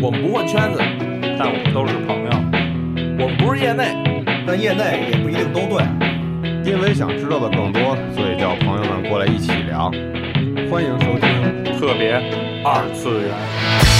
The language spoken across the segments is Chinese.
我们不混圈子，但我们都是朋友。我们不是业内，但业内也不一定都对。因为想知道的更多，所以叫朋友们过来一起聊。欢迎收听特别二次元。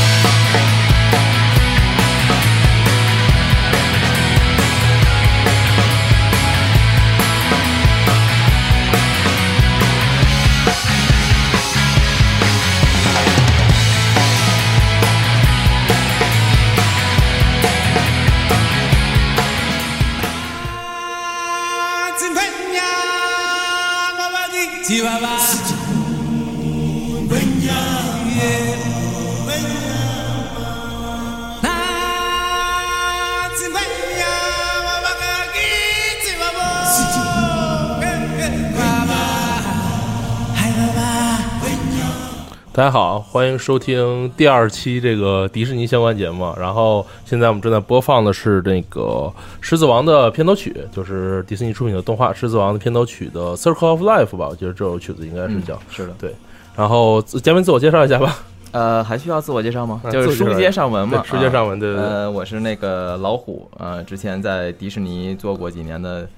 大家好，欢迎收听第二期这个迪士尼相关节目。然后现在我们正在播放的是这个《狮子王》的片头曲，就是迪士尼出品的动画《狮子王》的片头曲的《Circle of Life》吧？我觉得这首曲子应该是叫、是的，对。然后嘉宾自我介绍一下吧，呃，还需要自我介绍吗？就是书接上文嘛，书接上文啊对对对呃，我是那个老虎，呃，之前在迪士尼做过几年的，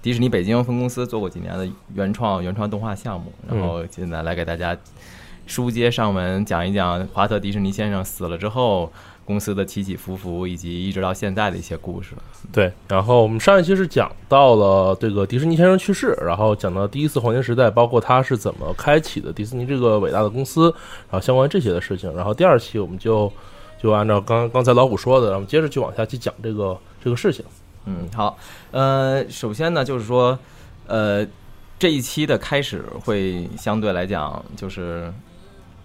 迪士尼北京分公司做过几年的原创原创动画项目，然后现在来给大家书接上文，讲一讲华特迪士尼先生死了之后。公司的起起伏伏，以及一直到现在的一些故事。对。然后我们上一期是讲到了这个迪士尼先生去世，然后讲到第一次黄金时代，包括他是怎么开启的迪士尼这个伟大的公司，然后相关这些的事情。然后第二期我们就就按照刚刚才老虎说的，然后接着去往下去讲这个这个事情。嗯，好，呃，首先呢，就是说，呃，这一期的开始会相对来讲就是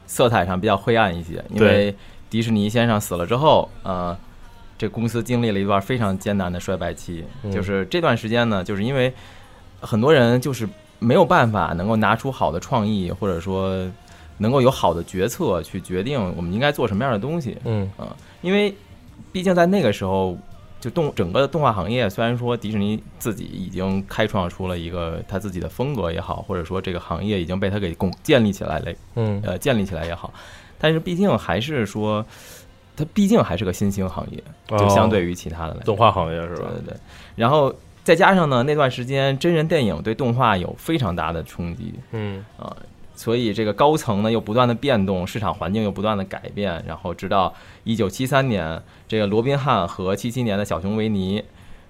色彩上比较灰暗一些，因为迪士尼先生死了之后，呃，这公司经历了一段非常艰难的衰败期，嗯。就是这段时间呢，就是因为很多人就是没有办法能够拿出好的创意，或者说能够有好的决策去决定我们应该做什么样的东西，嗯。因为毕竟在那个时候，就动整个的动画行业，虽然说迪士尼自己已经开创出了一个他自己的风格也好，或者说这个行业已经被他给共建立起来了，嗯呃，建立起来也好，但是毕竟还是说，它毕竟还是个新兴行业，就相对于其他的动画行业是吧？对对对。然后再加上呢，那段时间真人电影对动画有非常大的冲击，嗯啊，所以这个高层呢又不断的变动，市场环境又不断的改变，然后直到一九七三年，这个罗宾汉和七七年的小熊维尼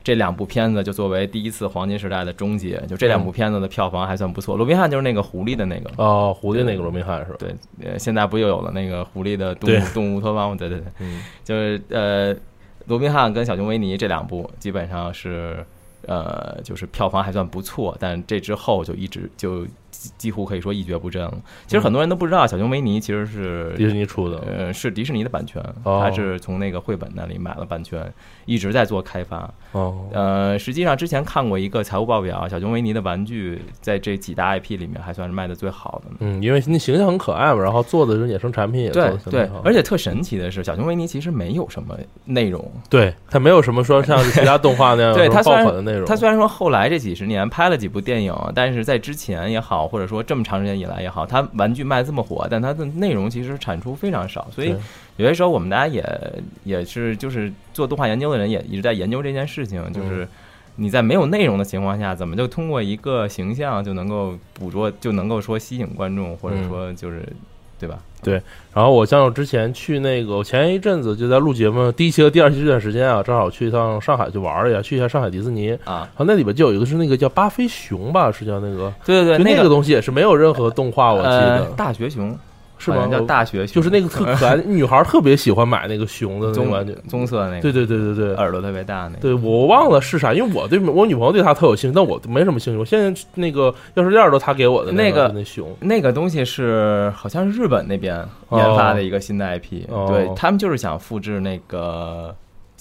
这两部片子就作为第一次黄金时代的终结，就这两部片子的票房还算不错。罗宾汉就是那个狐狸的那个。哦，狐狸那个罗宾汉是吧？对，呃，现在不又有了那个狐狸的动物动物乌托邦吗？对对对，嗯就是呃，罗宾汉跟小熊维尼这两部基本上是呃，就是票房还算不错，但这之后就一直就几几乎可以说一蹶不振了。其实很多人都不知道，小熊维尼其实是迪士尼出的。呃是迪士尼的版权，哦他是从那个绘本那里买了版权，一直在做开发。哦，呃，实际上之前看过一个财务报表，小熊维尼的玩具在这几大 IP 里面还算是卖的最好的。嗯，因为那形象很可爱嘛，然后做的是衍生产品也做对对的相当好，而且特神奇的是，小熊维尼其实没有什么内容，对它没有什么说像其他动画那样 对有什么爆款的内容。他虽然说后来这几十年拍了几部电影，但是在之前也好，或者说这么长时间以来也好，它玩具卖这么火，但它的内容其实产出非常少，所以有些时候我们大家也也是就是做动画研究的人也一直在研究这件事情，就是你在没有内容的情况下，怎么就通过一个形象就能够捕捉，就能够说吸引观众，或者说就是对吧？然后我像我之前去那个，我前一阵子就在录节目第一期和第二期这段时间啊，正好去一趟上海去玩了一下，去一下上海迪士尼。啊，然后那里边就有一个是那个叫巴菲熊吧，是叫那个，对对对，就那个个东西也是没有任何动画，我记呃得大学熊是吗？好像叫我大学熊，就是那个特可爱的女孩特别喜欢买那个熊的那个玩具棕，棕色那个，对对对对对。耳朵特别大那个，对，我忘了是啥，因为我对我女朋友对它特有兴趣，但我没什么兴趣。我现在那个钥匙链都她给我的那个熊，那个东西是好像是日本那边研发的一个新的 IP，、哦对他们就是想复制那个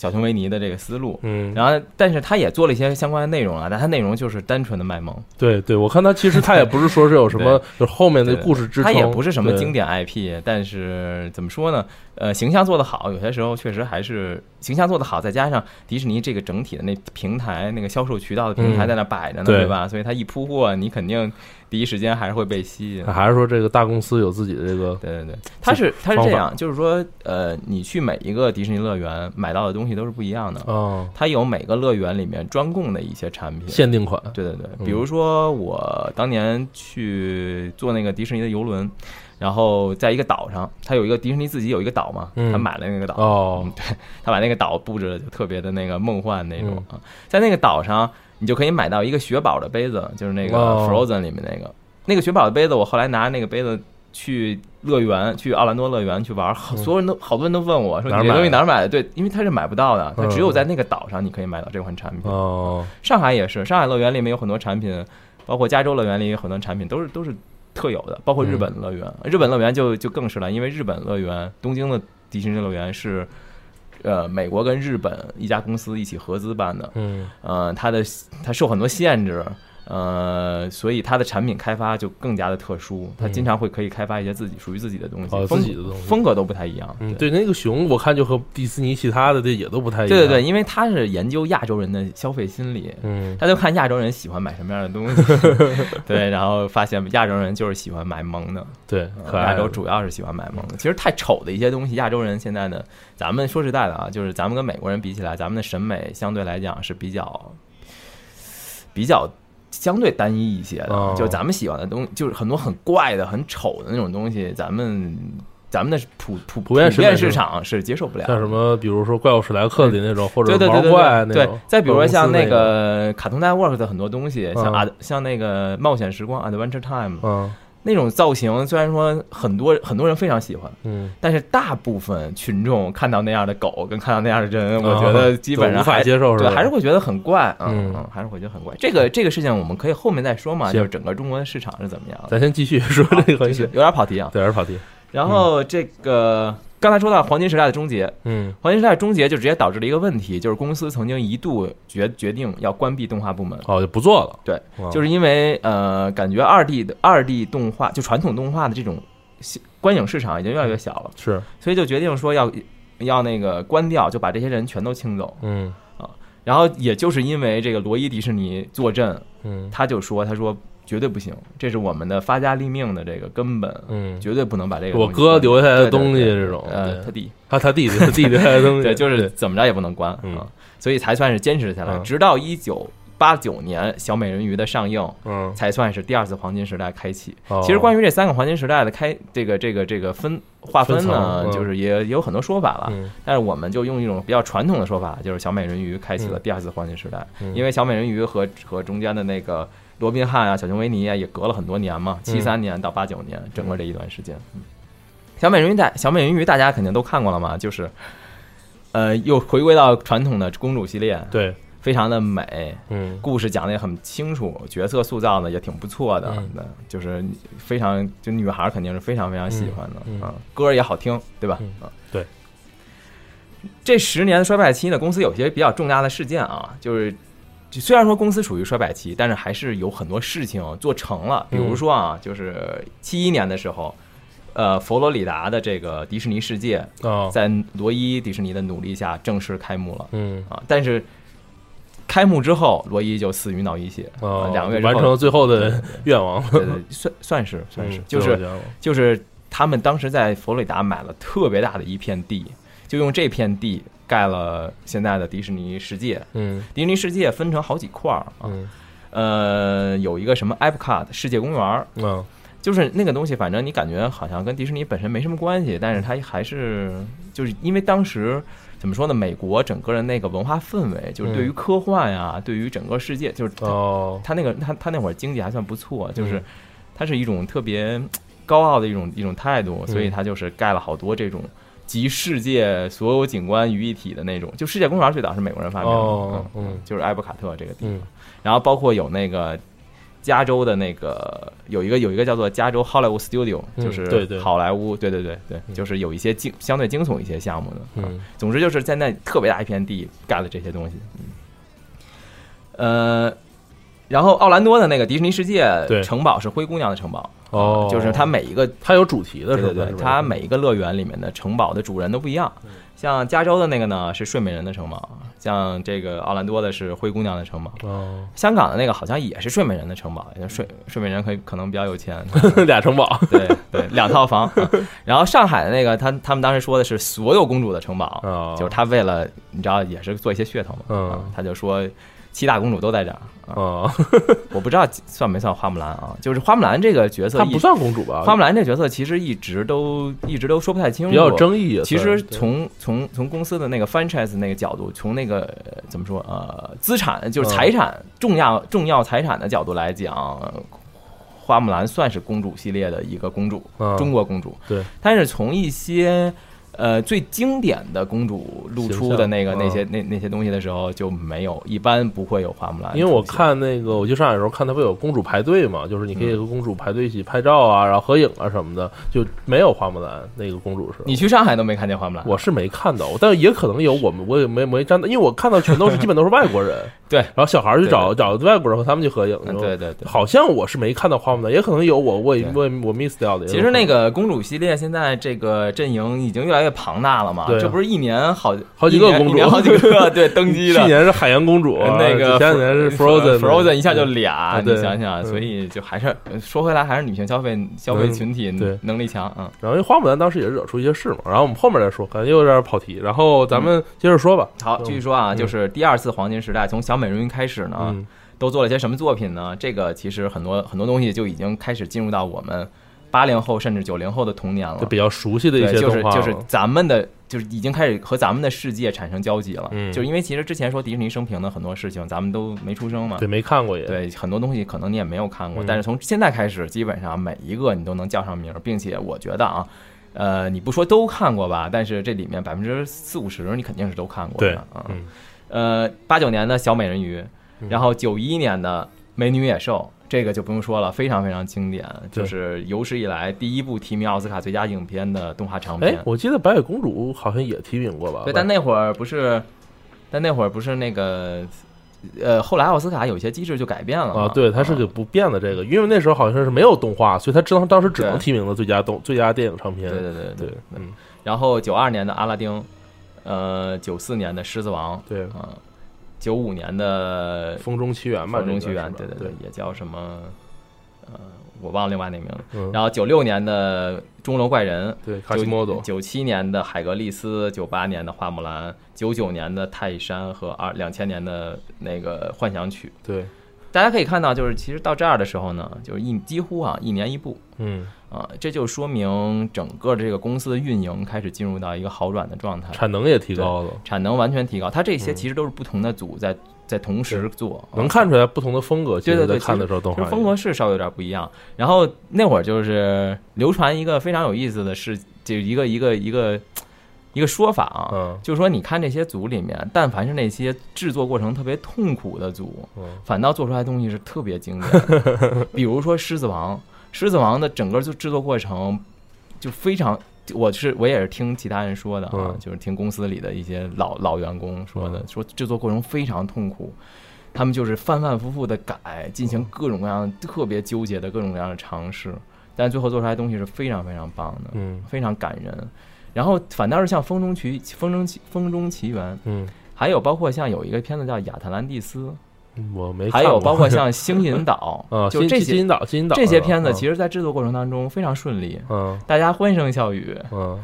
小熊维尼的这个思路。嗯，然后，但是他也做了一些相关的内容啊，但他内容就是单纯的卖萌，对对，我看他其实他也不是说是有什么，就是后面的故事支撑，他也不是什么经典 IP，但是怎么说呢？呃，形象做得好，有些时候确实还是形象做得好，再加上迪士尼这个整体的那平台、那个销售渠道的平台嗯在那摆着呢，对对吧？所以它一铺货，你肯定第一时间还是会被吸引。还是说这个大公司有自己的这个对对对，它是它是这样，就是说，呃，你去每一个迪士尼乐园买到的东西都是不一样的，哦它有每个乐园里面专供的一些产品。限定款，对对对，嗯比如说我当年去坐那个迪士尼的游轮，然后在一个岛上，它有一个迪士尼自己有一个岛嘛，嗯。他买了那个岛，哦。嗯，对他把那个岛布置的就特别的那个梦幻那种嗯。啊，在那个岛上你就可以买到一个雪宝的杯子，就是那个哦。Frozen 里面那个。那个雪宝的杯子，我后来拿那个杯子。去乐园，去奥兰多乐园去玩，好所有人都好多人都问我说：“你这东西哪儿买的？哪儿买的？”对，因为它是买不到的，它嗯只有在那个岛上你可以买到这款产品。哦，上海也是，上海乐园里面有很多产品，包括加州乐园里有很多产品都是都是特有的，包括日本乐园，日本乐园就就更是了，因为日本乐园东京的迪士尼乐园是。呃，美国跟日本一家公司一起合资办的，嗯。呃，它的它受很多限制，呃，所以它的产品开发就更加的特殊，它经常会可以开发一些自己属于自己的东西，自己的东西。风格都不太一样。嗯，对，那个熊我看就和迪士尼其他的这也都不太一样，对对对，，因为它是研究亚洲人的消费心理，嗯。他就看亚洲人喜欢买什么样的东西，对，然后发现亚洲人就是喜欢买萌的，对，可亚洲主要是喜欢买萌的。其实太丑的一些东西，亚洲人现在呢，咱们说实在的啊，就是咱们跟美国人比起来，咱们的审美相对来讲是比较比较相对单一一些的，哦。就咱们喜欢的东西，就是很多很怪的、很丑的那种东西，咱们。咱们的普普普遍市场是接受不了，像什么，比如说怪物史莱克里那种，或者毛对对对对对对怪那种，，再比如说像那那个卡通 network 的很多东西，像嗯。啊像那个冒险时光 Adventure Time 嗯那种造型，虽然说很多很多人非常喜欢，嗯，但是大部分群众看到那样的狗跟看到那样的人，嗯我觉得基本上无法接受，对，吧还是会觉得很怪，嗯还是会觉得很怪。这个这个事情我们可以后面再说嘛，就是整个中国的市场是怎么样的。咱先继续说这个，就是有点跑题啊。对，还是跑题，然后这个刚才说到黄金时代的终结，嗯。黄金时代的终结就直接导致了一个问题，就是公司曾经一度决决定要关闭动画部门。哦，就不做了，对，就是因为呃，感觉二 D 的二 D 动画就传统动画的这种观影市场已经越来越小了，是，所以就决定说要要那个关掉，就把这些人全都清走。嗯。啊然后也就是因为这个罗伊迪士尼坐镇，嗯。他就说他说绝对不行，这是我们的发家立命的这个根本，嗯，绝对不能把这个我哥留下来的东西这种，呃，他弟。他他弟弟他弟弟留下来的东西，对，就是怎么着也不能关嗯。啊，所以才算是坚持下来，嗯。直到一九八九年小美人鱼的上映。嗯，才算是第二次黄金时代开启。哦。其实关于这三个黄金时代的开这个这个这个分划分分呢，就是也也有很多说法了。嗯。但是我们就用一种比较传统的说法，就是小美人鱼开启了第二次黄金时代。嗯。因为小美人鱼和和中间的那个罗宾汉啊、小熊维尼啊，也隔了很多年嘛，七三年到八九年，整个这一段时间。嗯。小美人鱼大小美人鱼大家肯定都看过了嘛，就是呃又回归到传统的公主系列，对，非常的美，嗯。故事讲的也很清楚，角色塑造呢也挺不错的，嗯。那就是非常就女孩肯定是非常非常喜欢的嗯。嗯。啊，歌也好听，对吧？嗯。啊，对。这十年的衰败期呢，公司有些比较重大的事件啊，就是就虽然说公司处于衰败期，但是还是有很多事情做成了，比如说啊，就是七一年的时候。呃，佛罗里达的这个迪士尼世界，哦，在罗伊迪士尼的努力下正式开幕了嗯啊！但是开幕之后，罗伊就死于脑溢血，哦啊，两个月完成了最后的 愿望，对对，算算是算是，嗯就是就是他们当时在佛罗里达买了特别大的一片地，就用这片地盖了现在的迪士尼世界。嗯。迪士尼世界分成好几块儿啊，嗯。呃，有一个什么 Epcot 世界公园儿，嗯。就是那个东西，反正你感觉好像跟迪士尼本身没什么关系，但是它还是就是因为当时怎么说呢，美国整个的那个文化氛围，就是对于科幻呀，对于整个世界，就是哦。他那个他他那会儿经济还算不错，就是嗯。他是一种特别高傲的一种一种态度，所以嗯。他就是盖了好多这种集世界所有景观于一体的那种。就世界公园最早是美国人发明的，哦嗯嗯就是埃博卡特这个地方，嗯然后包括有那个。加州的那个有一个有一个叫做加州 Hollywood Studio，嗯就是好莱坞，对对对对，嗯就是有一些惊相对惊悚一些项目的，嗯总之就是在那特别大一片地盖了这些东西。嗯，呃，然后奥兰多的那个迪士尼世界对。城堡是灰姑娘的城堡，哦，就是它每一个它有主题的是吧？对对对，它每一个乐园里面的城堡的主人都不一样。像加州的那个呢是睡美人的城堡，像这个奥兰多的是灰姑娘的城堡，哦，香港的那个好像也是睡美人的城堡，睡睡美人可以可能比较有钱，俩城堡，对对，两套房。啊 然后上海的那个他他们当时说的是所有公主的城堡，哦。就是他为了你知道也是做一些噱头嘛，嗯。啊他就说七大公主都在这儿。啊啊，我不知道算没算花木兰啊，就是花木兰这个角色她，不算公主吧？花木兰这角色其实一直都一直都说不太清楚，比较有争议。其实从从从公司的那个 franchise 那个角度，从那个呃怎么说呃资产就是嗯财产、重要重要财产的角度来讲，呃花木兰算是公主系列的一个公主，嗯中国公主。对，但是从一些呃最经典的公主露出的那个那些那那些东西的时候就没有，一般不会有花木兰。因为我看那个，我去上海的时候看，它不有公主排队嘛，就是你可以和公主排队一起拍照啊，然后合影啊什么的，就没有花木兰那个公主是。你去上海都没看见花木兰，我是没看到，但是也可能有，我们我也没没站到，因为我看到全都是 基本都是外国人，对然后小孩儿去找对找外国人和他们去合影，嗯对对对。好像我是没看到花木兰，也可能有我我我我 miss 掉的。其实那个公主系列现在这个阵营已经越来越庞大了嘛，对这不是一年好好几个公主好几个对登基的。去年是海洋公主，那个前两年是 Frozen Frozen 一下就俩，你想想，嗯所以就还是说回来，还是女性消费消费群体对能力强，嗯。然后因为花木兰当时也是惹出一些事嘛，然后我们后面再说，可能又有点跑题。然后咱们接着说吧。好，继续说啊，嗯就是第二次黄金时代，从小美人鱼开始呢，嗯，都做了些什么作品呢？这个其实很多很多东西就已经开始进入到我们八零后甚至九零后的童年了就。比较熟悉的一对，些就是动画了，就是咱们的，就是已经开始和咱们的世界产生交集了。嗯就是因为其实之前说迪士尼生平的很多事情，咱们都没出生嘛。对没看过也，对，很多东西可能你也没有看过，嗯但是从现在开始，基本上每一个你都能叫上名，并且我觉得啊，呃，你不说都看过吧，但是这里面百分之四五十你肯定是都看过的啊。嗯呃，八九年的小美人鱼，嗯然后九一年的美女与野兽，这个就不用说了，非常非常经典，就是有史以来第一部提名奥斯卡最佳影片的动画长哎片，。我记得白雪公主好像也提名过吧？对，但那会儿不是，但那会儿不是那个，呃，后来奥斯卡有些机制就改变了啊，对，它是个不变的这个，因为那时候好像是没有动画，所以它只能当时只能提名了最佳动最佳电影长片。对对对对，嗯，然后九二年的阿拉丁，呃，九四年的狮子王，对，啊，九五年的风中奇缘吧，风中奇缘对对对，也叫什么，呃，我忘了另外那名字。嗯，然后九六年的钟楼怪人，对，卡西莫多，九七年的海格力斯，九八年的花木兰，九九年的泰山和二两千年的那个幻想曲。对，大家可以看到，就是其实到这儿的时候呢，就是一几乎啊一年一部嗯，啊，这就说明整个这个公司的运营开始进入到一个好转的状态，产能也提高了，产能完全提高。它这些嗯其实都是不同的组在在同时做，啊能看出来不同的风格。对对对看的时候，动画其实风格是稍微有点不一样。然后那会儿就是流传一个非常有意思的事，就一个一个一个一个说法啊，嗯就是说你看这些组里面，但凡是那些制作过程特别痛苦的组，嗯反倒做出来的东西是特别经典的。比如说《狮子王》，《狮子王》的整个就制作过程就非常。我是我也是听其他人说的啊，嗯就是听公司里的一些老老员工说的，嗯说制作过程非常痛苦，他们就是反反复复的改，进行各种各样特别纠结的各种各样的尝试，但最后做出来的东西是非常非常棒的，嗯非常感人。然后反倒是像《风中奇风中奇风中奇缘》，嗯，还有包括像有一个片子叫《亚特兰蒂斯》，我没看还有包括像《星银岛 啊，》，就这些金金银岛，金银岛这些片子，其实在制作过程当中非常顺利，嗯大家欢声笑语，嗯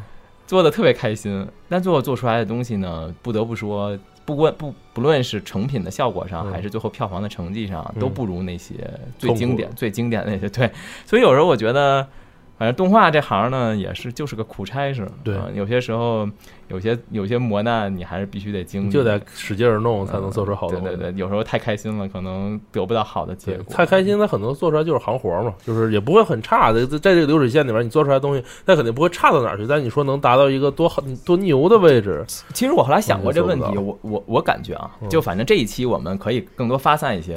做的特别开心。但最后做出来的东西呢，不得不说，不管不不论是成品的效果上，嗯还是最后票房的成绩上，嗯都不如那些最经典、最经典的那些。对，所以有时候我觉得。反正动画这行呢，也是就是个苦差事。对啊有些时候，有些有些磨难，你还是必须得经历，就得使劲儿弄才能做出好东西。嗯对对对，有时候太开心了，可能得不到好的结，果。太开心，它很多做出来就是行活嘛，就是也不会很差的，在在这个流水线里边，你做出来的东西，它肯定不会差到哪儿去。但你说能达到一个多好多牛的位置，其实我后来想过这个问题，嗯我我我感觉啊嗯，就反正这一期我们可以更多发散一些，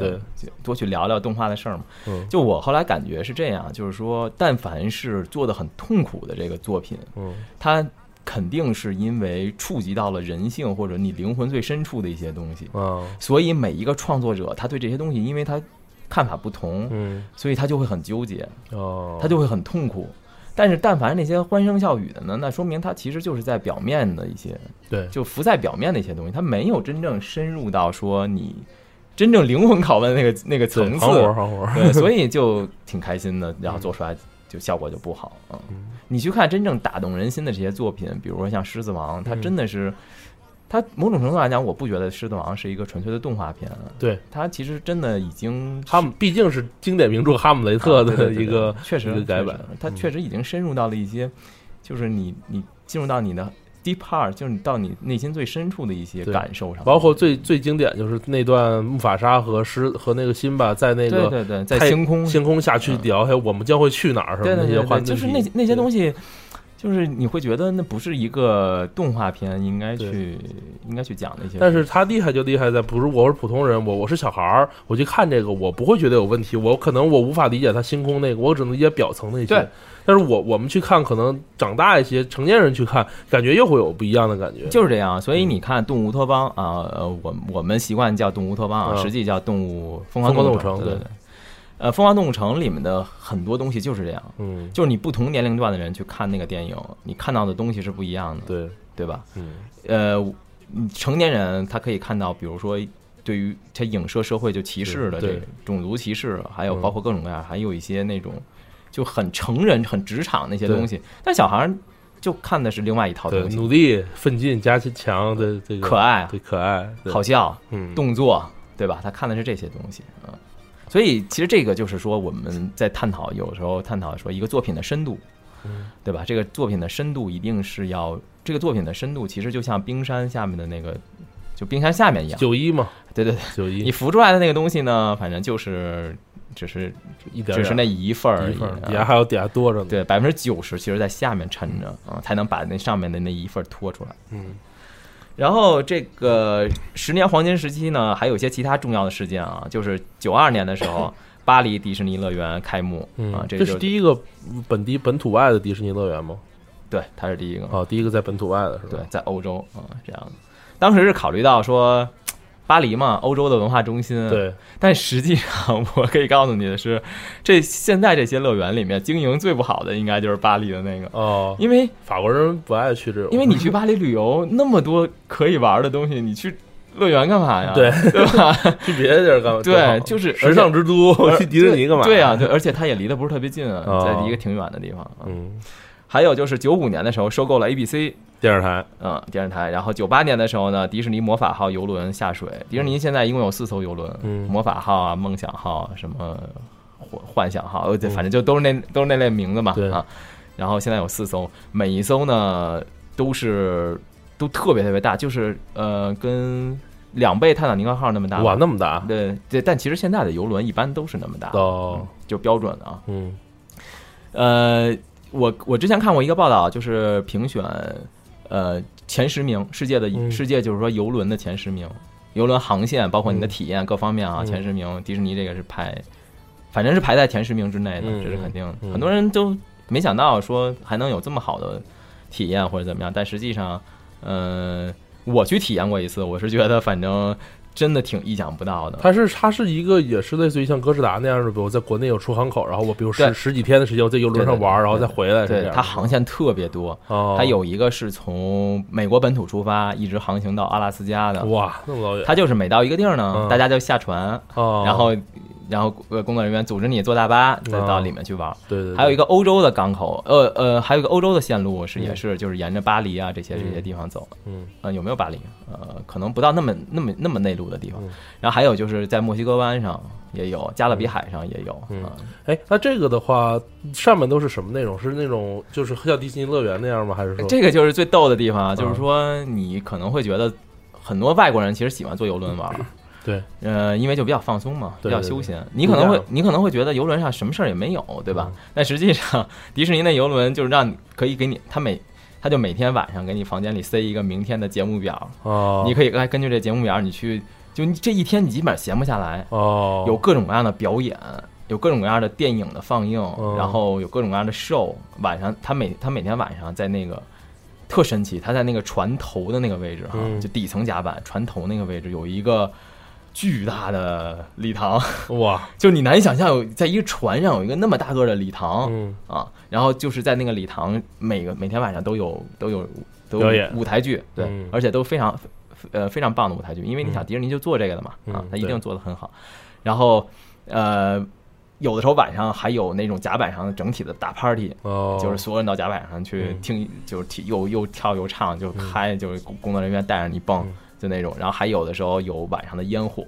多去聊聊动画的事儿嘛。嗯就我后来感觉是这样，就是说，但凡是做的很痛苦的这个作品，嗯它肯定是因为触及到了人性或者你灵魂最深处的一些东西，啊，所以每一个创作者他对这些东西，因为他看法不同，嗯。所以他就会很纠结，哦，他就会很痛苦。但是，但凡那些欢声笑语的呢，那说明他其实就是在表面的一些，对。就浮在表面的一些东西，他没有真正深入到说你真正灵魂拷问那个那个层次。活行活，对，所以就挺开心的，然后做出来就效果就不好啊。嗯。你去看真正打动人心的这些作品，比如说像《狮子王》，它嗯。真的是，它某种程度来讲，我不觉得《狮子王》是一个纯粹的动画片，对。它其实真的已经哈姆毕竟是经典名著《哈姆雷特的一个对确实一个改版它嗯。确实已经深入到了一些，就是你你进入到你的 deep heart，就是你到你内心最深处的一些感受上，包括最最经典就是那段木法沙和狮和那个辛巴在那个对对对，在星空星空下去嗯聊，还有我们将会去哪儿什么那些话对，就是那那些东西。西，就是你会觉得那不是一个动画片应该去应该去讲的一些。但是他厉害就厉害在，不是我是普通人，我我是小孩儿，我去看这个，我不会觉得有问题。我可能我无法理解他星空那个，我只能理解表层那些。对，但是我我们去看，可能长大一些，成年人去看，感觉又会有不一样的感觉。就是这样，所以你看《动物乌托邦》啊，呃，我我们习惯叫《动物乌托邦》啊，嗯实际叫《动物疯疯狂动物动物城对对对。呃，《疯狂动物城》里面的很多东西就是这样，嗯，就是你不同年龄段的人去看那个电影，你看到的东西是不一样的，对，对吧？嗯呃，成年人他可以看到，比如说对于他影射社会就歧视的这个种族歧视，还有嗯包括各种各样，还有一些那种就很成人、很职场那些东西，但小孩儿就看的是另外一套，东西，努力奋进加强的这个可爱、对可爱，好笑、嗯，动作，对吧？他看的是这些东西啊。嗯所以其实这个就是说，我们在探讨，有时候探讨说一个作品的深度，嗯对吧？这个作品的深度一定是要，这个作品的深度其实就像冰山下面的那个，就冰山下面一样。九一嘛，对对对，九一你浮出来的那个东西呢，反正就是只是一点只是那一份儿底啊下还有底下多着呢。对，百分之九十其实在下面沉着啊，才能把那上面的那一份儿拖出来。嗯然后这个十年黄金时期呢，还有一些其他重要的事件啊，就是九二年的时候，巴黎迪士尼乐园开幕嗯啊，，这是第一个本地本土外的迪士尼乐园吗？对，它是第一个，哦，第一个在本土外的是吧？对，在欧洲啊这样的。当时是考虑到说，巴黎嘛，欧洲的文化中心，对，但实际上，我可以告诉你的是，这现在这些乐园里面经营最不好的应该就是巴黎的那个，哦，因为法国人不爱去这种，因为你去巴黎旅游那么多可以玩的东西，你去乐园干嘛呀？对对吧？去别的地儿干嘛？对就是时尚之都，去迪士尼干嘛？对呀、对，而且它也离得不是特别近啊，哦在一个挺远的地方啊。嗯，还有就是九五年的时候收购了 ABC，电视台，嗯，电视台。然后九八年的时候呢，迪士尼魔法号游轮下水。迪士尼现在一共有四艘游轮，嗯魔法号啊、梦想号啊、什么幻幻想号，呃，反正就都是那都是那类名字嘛对啊。然后现在有四艘，每一艘呢都是都特别特别大，就是呃跟两倍泰坦尼克号那么大。哇，那么大，对对，但其实现在的游轮一般都是那么大，哦嗯就标准的啊。嗯呃，我我之前看过一个报道，就是评选呃前十名，世界的、嗯。世界就是说游轮的前十名，游轮航线包括你的嗯。体验各方面啊，嗯。前十名，迪士尼这个是排，反正是排在前十名之内的，嗯这是肯定。嗯很多人都没想到说还能有这么好的体验或者怎么样，但实际上，呃，我去体验过一次，我是觉得反正真的挺意想不到的。它是它是一个也是类似于像哥斯达那样的，比如在国内有出航口，然后我比如十十几天的时间我在游轮上玩，然后再回来，对，它航线特别多，哦，它有一个是从美国本土出发，一直航行到阿拉斯加的。哇那么老远，它就是每到一个地儿呢，嗯。大家就下船，哦，然后然后呃工作人员组织你坐大巴，再到里面去玩。对对，对还有一个欧洲的港口，呃呃，还有一个欧洲的线路是嗯也是就是沿着巴黎啊这些嗯这些地方走。嗯呃，有没有巴黎？呃，可能不到那么那么那么内陆的地方嗯。然后还有就是在墨西哥湾上也有，加勒比海上也有。嗯啊哎，那这个的话，上面都是什么内容？是那种就是像迪士尼乐园那样吗？还是说这个就是最逗的地方就是说你可能会觉得很多外国人其实喜欢坐游轮玩儿，对，呃，因为就比较放松嘛，比较休闲。你可能会你可能会觉得游轮上什么事儿也没有，对吧？嗯？但实际上，迪士尼那游轮就是让你可以给你，他每他就每天晚上给你房间里塞一个明天的节目表，哦，你可以来根据这节目表你去，就你这一天你基本上闲不下来，哦。有各种各样的表演，有各种各样的电影的放映，嗯然后有各种各样的 show。晚上他每他每天晚上在那个特神奇，他在那个船头的那个位置哈，嗯。就底层甲板船头那个位置有一个巨大的礼堂，哇，就你难以想象有在一个船上有一个那么大个的礼堂、嗯。啊，然后就是在那个礼堂每个每天晚上都有都有都有舞台剧，对，嗯。而且都非常呃非常棒的舞台剧，因为你想嗯。迪士尼就做这个的嘛，啊他一定做的很好，然后呃。有的时候晚上还有那种甲板上整体的大 party，、哦，就是所有人到甲板上去嗯。听，就是听又又跳又唱，就嗨，就是工工作人员带着你蹦，嗯就那种。然后还有的时候有晚上的烟火，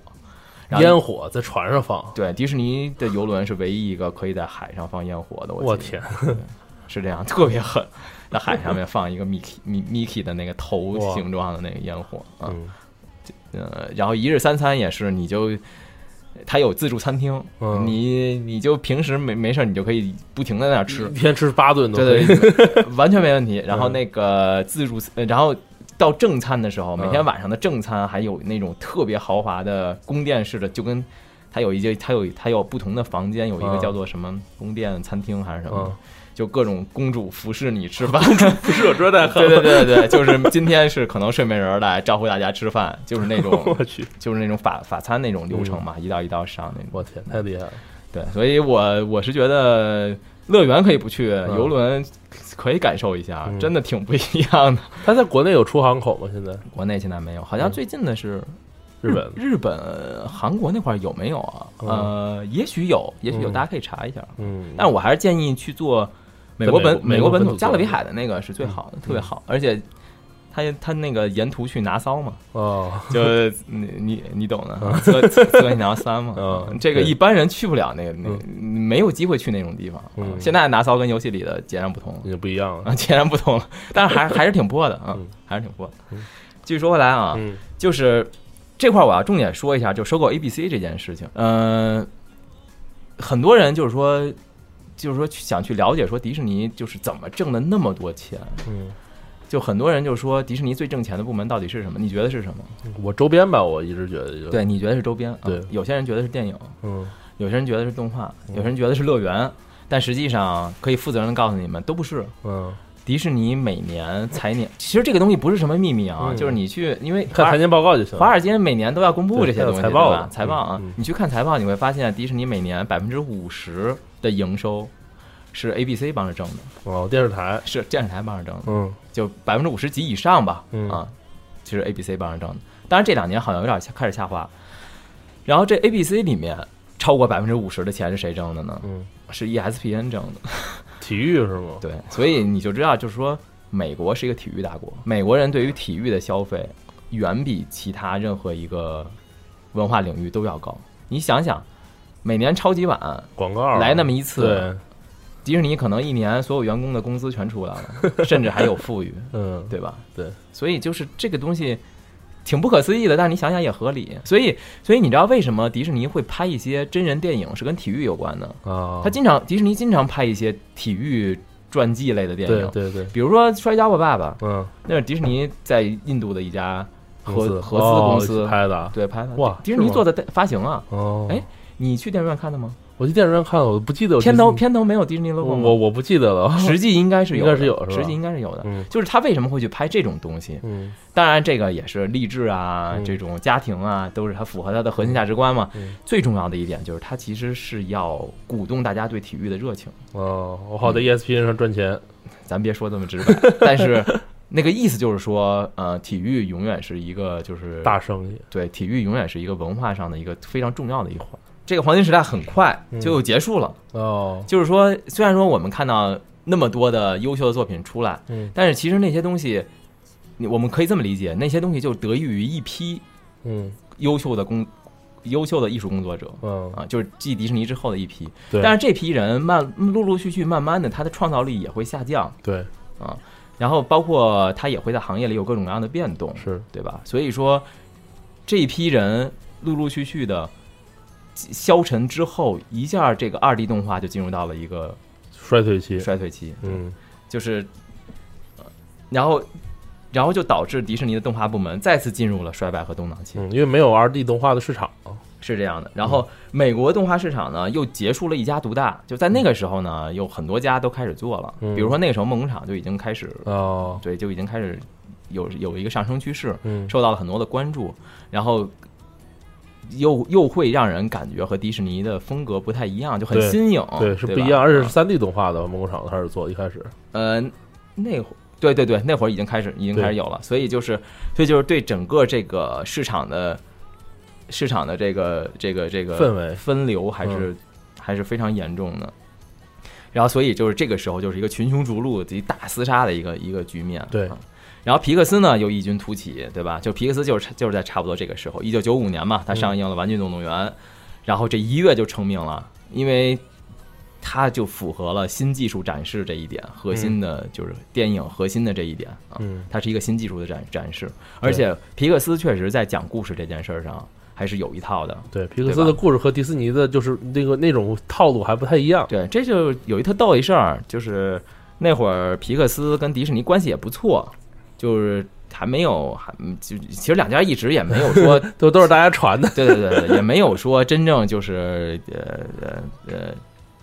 然后烟火在船上放，对，迪士尼的游轮是唯一一个可以在海上放烟火的。我我天，是这样，特别狠，在海上面放一个 Mickey 米 Mickey 的那个头形状的那个烟火啊，嗯呃，然后一日三餐也是，你就。它有自助餐厅，嗯你你就平时没没事儿，你就可以不停的在那儿吃一，天吃八顿都可对以，对，完全没问题。然后嗯那个自助，呃然后到正餐的时候，每天嗯。晚上的正餐还有那种特别豪华的宫殿式的，就跟它有一些，它有它有不同的房间，有一个嗯。叫做什么宫殿餐厅还是什么就各种公主服侍你吃饭。不是我这太狠对对，对对，就是今天是可能睡美人来招呼大家吃饭，就是那种 我去，就是那种法法餐那种流程嘛，一道一道上那种。我天，太厉害了，对，所以我我是觉得乐园可以不去，游轮可以感受一下，嗯真的挺不一样的。它在国内有出航口吗？现在国内现在没有，好像嗯最近的是日本日本、韩国那块儿有没有啊？嗯呃，也许有，也许有，嗯大家可以查一下。嗯，但我还是建议去做美国本美国本土加勒比海的那个是最好的，特别好，而且。他他那个沿途去拿骚嘛，哦，就你你你懂的，测测测你拿三嘛，嗯这个一般人去不了那个那个没有机会去那种地方。嗯。现在拿骚跟游戏里的截然不同，那就不一样了，啊，截然不同了，但是还还是挺破的啊嗯，还是挺破的。续说回来啊，嗯。就是这块我要重点说一下，就收购 ABC 这件事情。嗯、很多人就是说，就是说想去了解说迪士尼就是怎么挣的那么多钱。嗯，就很多人就说迪士尼最挣钱的部门到底是什么？你觉得是什么？我周边吧，我一直觉得就，对，你觉得是周边？啊对有些人觉得是电影，嗯有些人觉得是动画，嗯有些人觉得是乐园。但实际上，可以负责任的告诉你们，都不是。嗯，迪士尼每年财年，其实这个东西不是什么秘密啊，嗯就是你去，因为看财年报告就行了，华尔街每年都要公布这些东西，财报的财报啊你去看财报，你会发现迪士尼每年百分之五十的营收是 ABC 帮着挣的，哦，电视台，是电视台帮着挣的，嗯就百分之五十及以上吧，嗯啊，其实 ABC 帮着挣的。当然这两年好像有点开始下滑，然后这 ABC 里面超过百分之五十的钱是谁挣的呢？嗯，是 E ESPN 挣的。体育是吗？对，所以你就知道，就是说，美国是一个体育大国，美国人对于体育的消费远比其他任何一个文化领域都要高。你想想，每年超级碗广告来那么一次，对，迪士尼可能一年所有员工的工资全出来了，甚至还有富裕，嗯，对吧？对，所以就是这个东西。挺不可思议的，但是你想想也合理，所以，所以你知道为什么迪士尼会拍一些真人电影是跟体育有关的？啊，他经常迪士尼经常拍一些体育传记类的电影，对对对，比如说《摔跤吧，爸爸》，嗯，那是迪士尼在印度的一家合司合资公司、哦拍的，对拍的。哇迪士尼做的发行啊，哦，哎你去电影院看的吗？我去电影院看了，我不记得有片头片头没有迪士尼尼 logo 吗？我我不记得了，实际应该是有，应该是有是吧实际应该是有的。嗯就是他为什么会去拍这种东西？嗯当然，这个也是励志啊，嗯这种家庭啊，都是他符合他的核心价值观嘛。嗯最重要的一点就是，他其实是要鼓动大家对体育的热情。哦，我好在 ESPN 上赚钱，咱别说这么直白，但是 那个意思就是说，呃，体育永远是一个就是大生意，对，体育永远是一个文化上的一个非常重要的一环。这个黄金时代很快就又结束了，哦，就是说，虽然说我们看到那么多的优秀的作品出来，嗯。但是其实那些东西，我们可以这么理解，那些东西就得益于一批嗯。优秀的工、优秀的艺术工作者嗯，啊，就是继迪士尼之后的一批。对，但是这批人慢陆陆续续慢慢的，他的创造力也会下降。对。啊，然后包括他也会在行业里有各种各样的变动，是，对吧？所以说，这一批人陆陆续续的消沉之后，一下这个二 D 动画就进入到了一个衰退期，衰退期，嗯。就是，呃然后，然后就导致迪士尼的动画部门再次进入了衰败和动荡期，嗯，因为没有二 D 动画的市场，是这样的。然后，美国动画市场呢又结束了一家独大，就在那个时候呢，有很多家都开始做了，嗯。比如说那个时候梦工厂就已经开始，哦，对，就已经开始有有一个上升趋势，嗯。受到了很多的关注，然后又又会让人感觉和迪士尼的风格不太一样，就很新颖，对，是不一样，而且是啊三 D 动画的梦工厂开始做，一开始，呃，那会儿对对对，那会儿已经开始已经开始有了，所以就是所以就是对整个这个市场的市场的这个这个这个氛围。嗯分流还是、还是非常严重的。然后，所以就是这个时候，就是一个群雄逐鹿、及大厮杀的一个一个局面。对。啊然后皮克斯呢又异军突起，对吧？就皮克斯就是就是在差不多这个时候，一九九五年嘛，它上映了《玩具总动员》然后这一跃就成名了，因为它就符合了新技术展示这一点，核心的就是电影核心的这一点啊，嗯。它是一个新技术的展展示，而且皮克斯确实在讲故事这件事儿上还是有一套的。对，皮克斯的故事和迪士尼的就是那个那种套路还不太一样，对，这就有一特逗一事儿，就是那会儿皮克斯跟迪士尼关系也不错，就是还没有还就其实两家一直也没有说 都都是大家传的，对对对对，也没有说真正就是呃呃呃，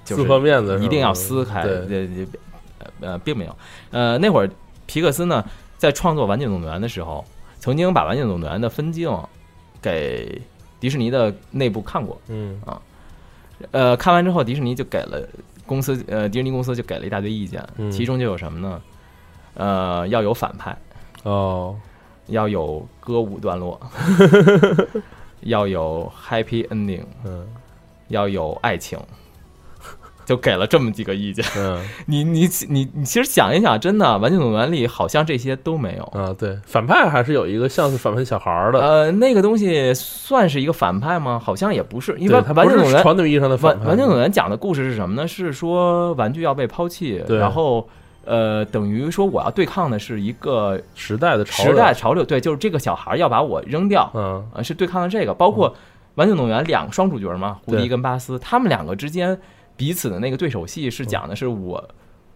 就是四方面子一定要撕开，对对对呃呃，并没有。呃，那会儿皮克斯呢，在创作《玩具总动员》的时候，曾经把《玩具总动员》的分镜给迪士尼的内部看过。嗯啊呃，看完之后，迪士尼就给了公司，呃，迪士尼公司就给了一大堆意见，嗯其中就有什么呢？呃，要有反派，哦，要有歌舞段落，要有 happy ending，嗯要有爱情，就给了这么几个意见。嗯 你你你你其实想一想，真的《玩具总动员》里好像这些都没有。啊，对，反派还是有一个像是反派小孩儿的，呃，那个东西算是一个反派吗？好像也不是，因为《玩具总动员》是传统意义上的反玩具总动员讲的故事是什么呢？是说玩具要被抛弃，然后呃，等于说我要对抗的是一个时代的潮流。时代潮流，对，就是这个小孩要把我扔掉，嗯。呃，是对抗的这个。包括玩具总动员两个双主角嘛，胡迪跟巴斯，他们两个之间彼此的那个对手戏是讲的是我。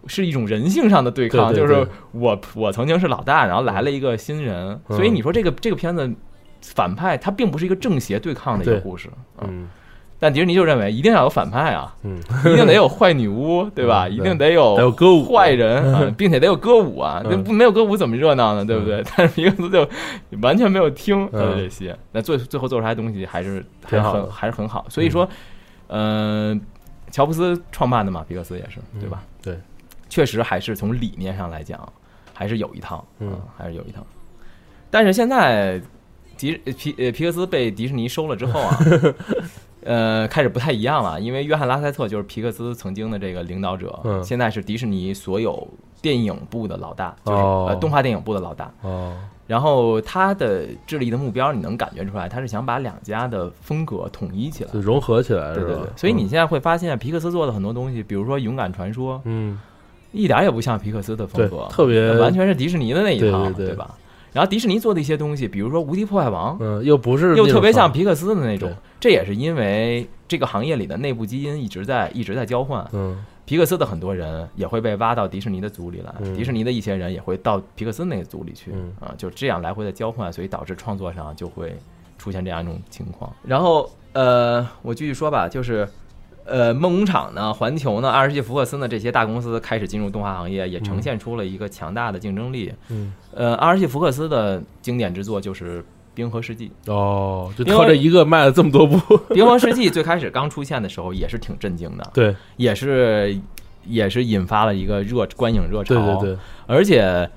是一种人性上的对抗，对对对就是我我曾经是老大，然后来了一个新人，嗯。所以你说这个这个片子反派他并不是一个正邪对抗的一个故事，嗯但迪士尼就认为一定要有反派啊，嗯，一定得有坏女巫，对吧？嗯一定得有还有歌舞坏人 啊，并且得有歌舞啊，嗯那不没有歌舞怎么热闹呢？对不对？但是皮克斯就完全没有听他的嗯这些，那最最后做出来的东西还是还好还是很好。所以说，呃，乔布斯创办的嘛，皮克斯也是，对吧？嗯对，确实还是从理念上来讲，还是有一套，嗯啊还是有一套。但是现在迪皮呃皮克斯被迪士尼收了之后啊，呃，开始不太一样了，因为约翰拉塞特就是皮克斯曾经的这个领导者，嗯现在是迪士尼所有电影部的老大，就是、哦呃动画电影部的老大。哦，然后他的致力的目标，你能感觉出来，他是想把两家的风格统一起来。就融合起来是吧对对对，？所以你现在会发现，皮克斯做的很多东西，比如说《勇敢传说》，嗯一点儿也不像皮克斯的风格，特别完全是迪士尼的那一套，对吧？然后迪士尼做的一些东西，比如说《无敌破坏王》，嗯，又不是又特别像皮克斯的那种，这也是因为这个行业里的内部基因一直在一直在交换。嗯皮克斯的很多人也会被挖到迪士尼的组里来，嗯迪士尼的一些人也会到皮克斯那个组里去，嗯啊，就这样来回的交换，所以导致创作上就会出现这样一种情况。然后呃，我继续说吧，就是呃，梦工厂呢、环球呢、二十世纪福克斯呢这些大公司开始进入动画行业，也呈现出了一个强大的竞争力。嗯呃，二十世纪福克斯的经典之作就是《冰河世纪》。哦，就靠这一个卖了这么多部，《冰河世纪》最开始刚出现的时候也是挺震惊的，对也是也是引发了一个热观影热潮。对对对，而且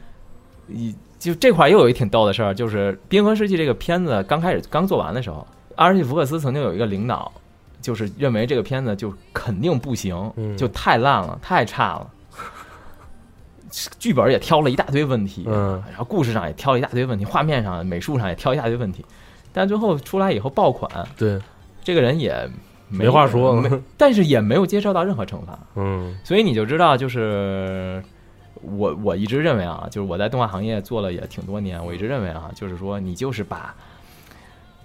一就这块又有一挺逗的事儿，就是《冰河世纪》这个片子刚开始刚做完的时候，阿尔西福克斯曾经有一个领导，就是认为这个片子就肯定不行，嗯就太烂了，太差了。剧本也挑了一大堆问题，嗯然后故事上也挑了一大堆问题，画面上、美术上也挑一大堆问题，但最后出来以后爆款，对，这个人也没没话说没 但是也没有接受到任何惩罚，嗯所以你就知道，就是我我一直认为啊，就是我在动画行业做了也挺多年，我一直认为啊，就是说你就是把，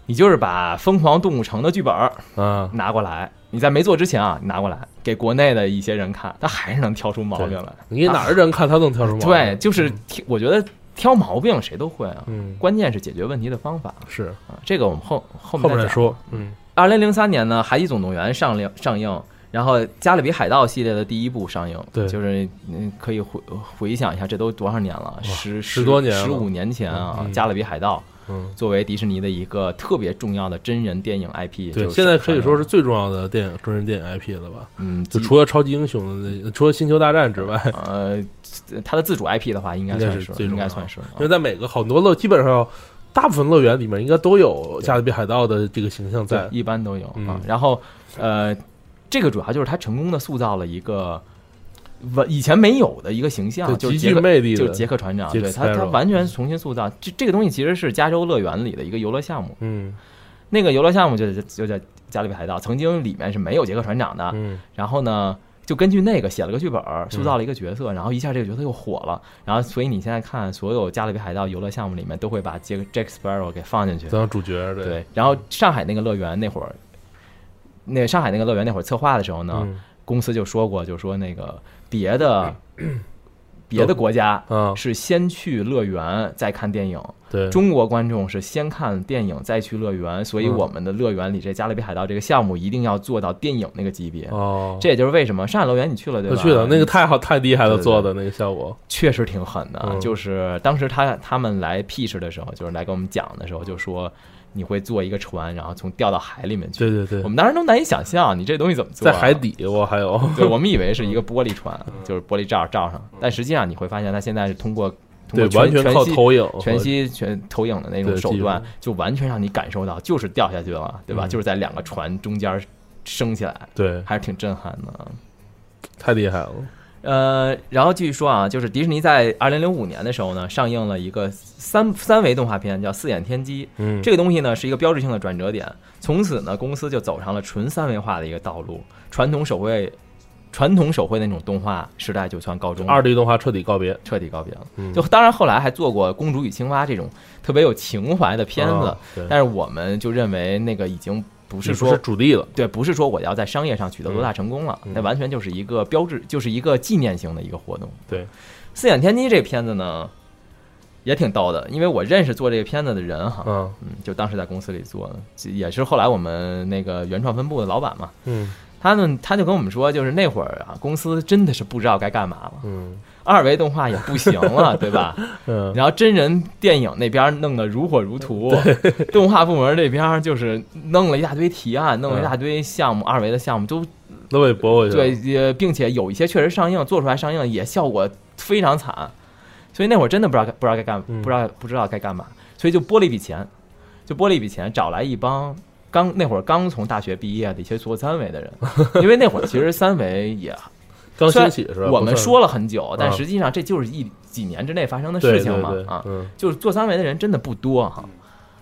你就是把《疯狂动物城》的剧本儿啊，拿过来，你在没做之前啊，你拿过来给国内的一些人看，他还是能挑出毛病来。你哪儿人看他都能挑出毛病，对，就是挑，我觉得挑毛病谁都会啊，嗯。关键是解决问题的方法。是。啊。这个我们后后面再说，嗯。二零零三年呢，《海底总动员》上映上映，然后《加勒比海盗》系列的第一部上映，对。就是嗯，可以回回想一下，这都多少年了？十十多年十五年前啊，加勒比海盗》嗯，作为迪士尼的一个特别重要的真人电影 IP，对，就现在可以说是最重要的电影真人电影 IP 了吧？嗯，就除了超级英雄的那，除了星球大战之外，呃，它的自主 IP 的话，应该算是最重要该算是。因为在每个很多乐，基本上大部分乐园里面应该都有加勒比海盗的这个形象在，。一般都有嗯啊。然后，呃，这个主要就是他成功的塑造了一个完以前没有的一个形象，就是杰克具魅力的就是杰克船长，对他他完全重新塑造。这这个东西其实是加州乐园里的一个游乐项目，嗯。那个游乐项目就就叫加勒比海盗，曾经里面是没有杰克船长的，嗯。然后呢。就根据那个写了个剧本，塑造了一个角色，然后一下这个角色又火了，然后所以你现在看所有加勒比海盗游乐项目里面都会把杰克 Jack Sparrow 给放进去，当主角对，对，然后上海那个乐园那会儿，那上海那个乐园那会儿策划的时候呢，嗯。公司就说过，就说那个别的 别的国家啊，是先去乐园再看电影，对，中国观众是先看电影再去乐园，所以嗯。我们的乐园里这加勒比海盗这个项目一定要做到电影那个级别。哦，这也就是为什么上海乐园你去了对吧？我去了，那个太好太厉害了，做的那个效果，确实挺狠的，嗯。就是当时他他们来 pitch 的时候，就是来跟我们讲的时候，就说你会坐一个船，然后从掉到海里面去。对对对。我，们当时都难以想象，你这东西怎么做、啊？在海。底我还有，对，我们以为是一个玻璃船，就是玻璃罩罩上，但实际上你会发现，它现在是通过通对过，完全靠投影，全息全投影的那种手段，就完全让你感受到就是掉下去了，对吧？嗯。就是在两个船中间升起来，对，还是挺震撼的。太厉害了，呃，然后继续说啊，就是迪士尼在二零零五年的时候呢，上映了一个三三维动画片，叫《四眼天机》。嗯，这个东西呢是一个标志性的转折点，从此呢，公司就走上了纯三维化的一个道路，传统手绘、传统手绘那种动画时代就算告终，二 D 动画彻底告别，彻底告别。了。嗯。就当然后来还做过《公主与青蛙》这种特别有情怀的片子，但是我们就认为那个已经不是不说是主力了，对，不是说我要在商业上取得多大成功了，嗯。那完全就是一个标志，就是一个纪念性的一个活动。对，四眼天机这片子呢，也挺逗的，因为我认识做这个片子的人哈，嗯。嗯，就当时在公司里做的，也是后来我们那个原创分部的老板嘛，嗯。他呢他就跟我们说，就是那会儿啊，公司真的是不知道该干嘛了，嗯二维动画也不行了，对吧？嗯，然后真人电影那边弄得如火如荼，动画部门这边就是弄了一大堆提案，弄了一大堆项目，二维的项目都都被驳回去了，对，也并且有一些确实上映，做出来上映也效果非常惨，所以那会儿真的不知道该不知道该干，嗯。不知道不知道该干嘛，所以就拨了一笔钱，就拨了一笔钱，找来一帮刚那会儿刚从大学毕业的一些做三维的人，因为那会儿其实三维也刚兴起是吧？我们说了很久，但啊实际上这就是一几年之内发生的事情嘛啊，嗯就是做三维的人真的不多哈，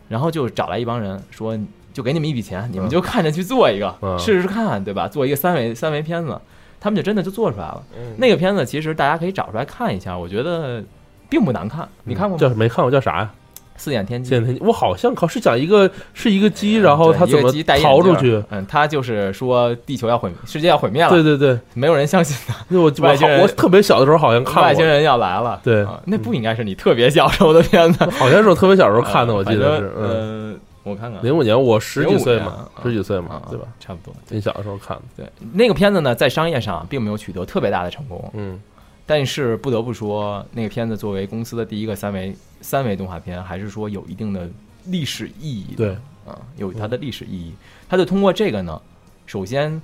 然后就找来一帮人说，就给你们一笔钱，你们就看着去做一个，嗯试试看，对吧？做一个三维三维片子，他们就真的就做出来了。嗯那个片子其实大家可以找出来看一下，我觉得并不难看。你看过吗？叫没看过叫啥呀？四眼天机。现在我好像靠是讲一个是一个鸡，然后对一他怎么逃出去？嗯，他就是说地球要毁，世界要毁灭了，对对对，没有人相信他，我我我特别小的时候好像看过，外星人要来了。对啊那不应该是你特别小时候的片子，好像是我特别小时候看的，我记得是嗯，呃，我看看，零五年我十几岁嘛05，十几岁嘛啊，对吧？？差不多。挺小的时候看的，对，那个片子呢，在商业上并没有取得特别大的成功，嗯但是不得不说，那个片子作为公司的第一个三维三维动画片，还是说有一定的历史意义的。对，啊，有它的历史意义。他就通过这个呢，首先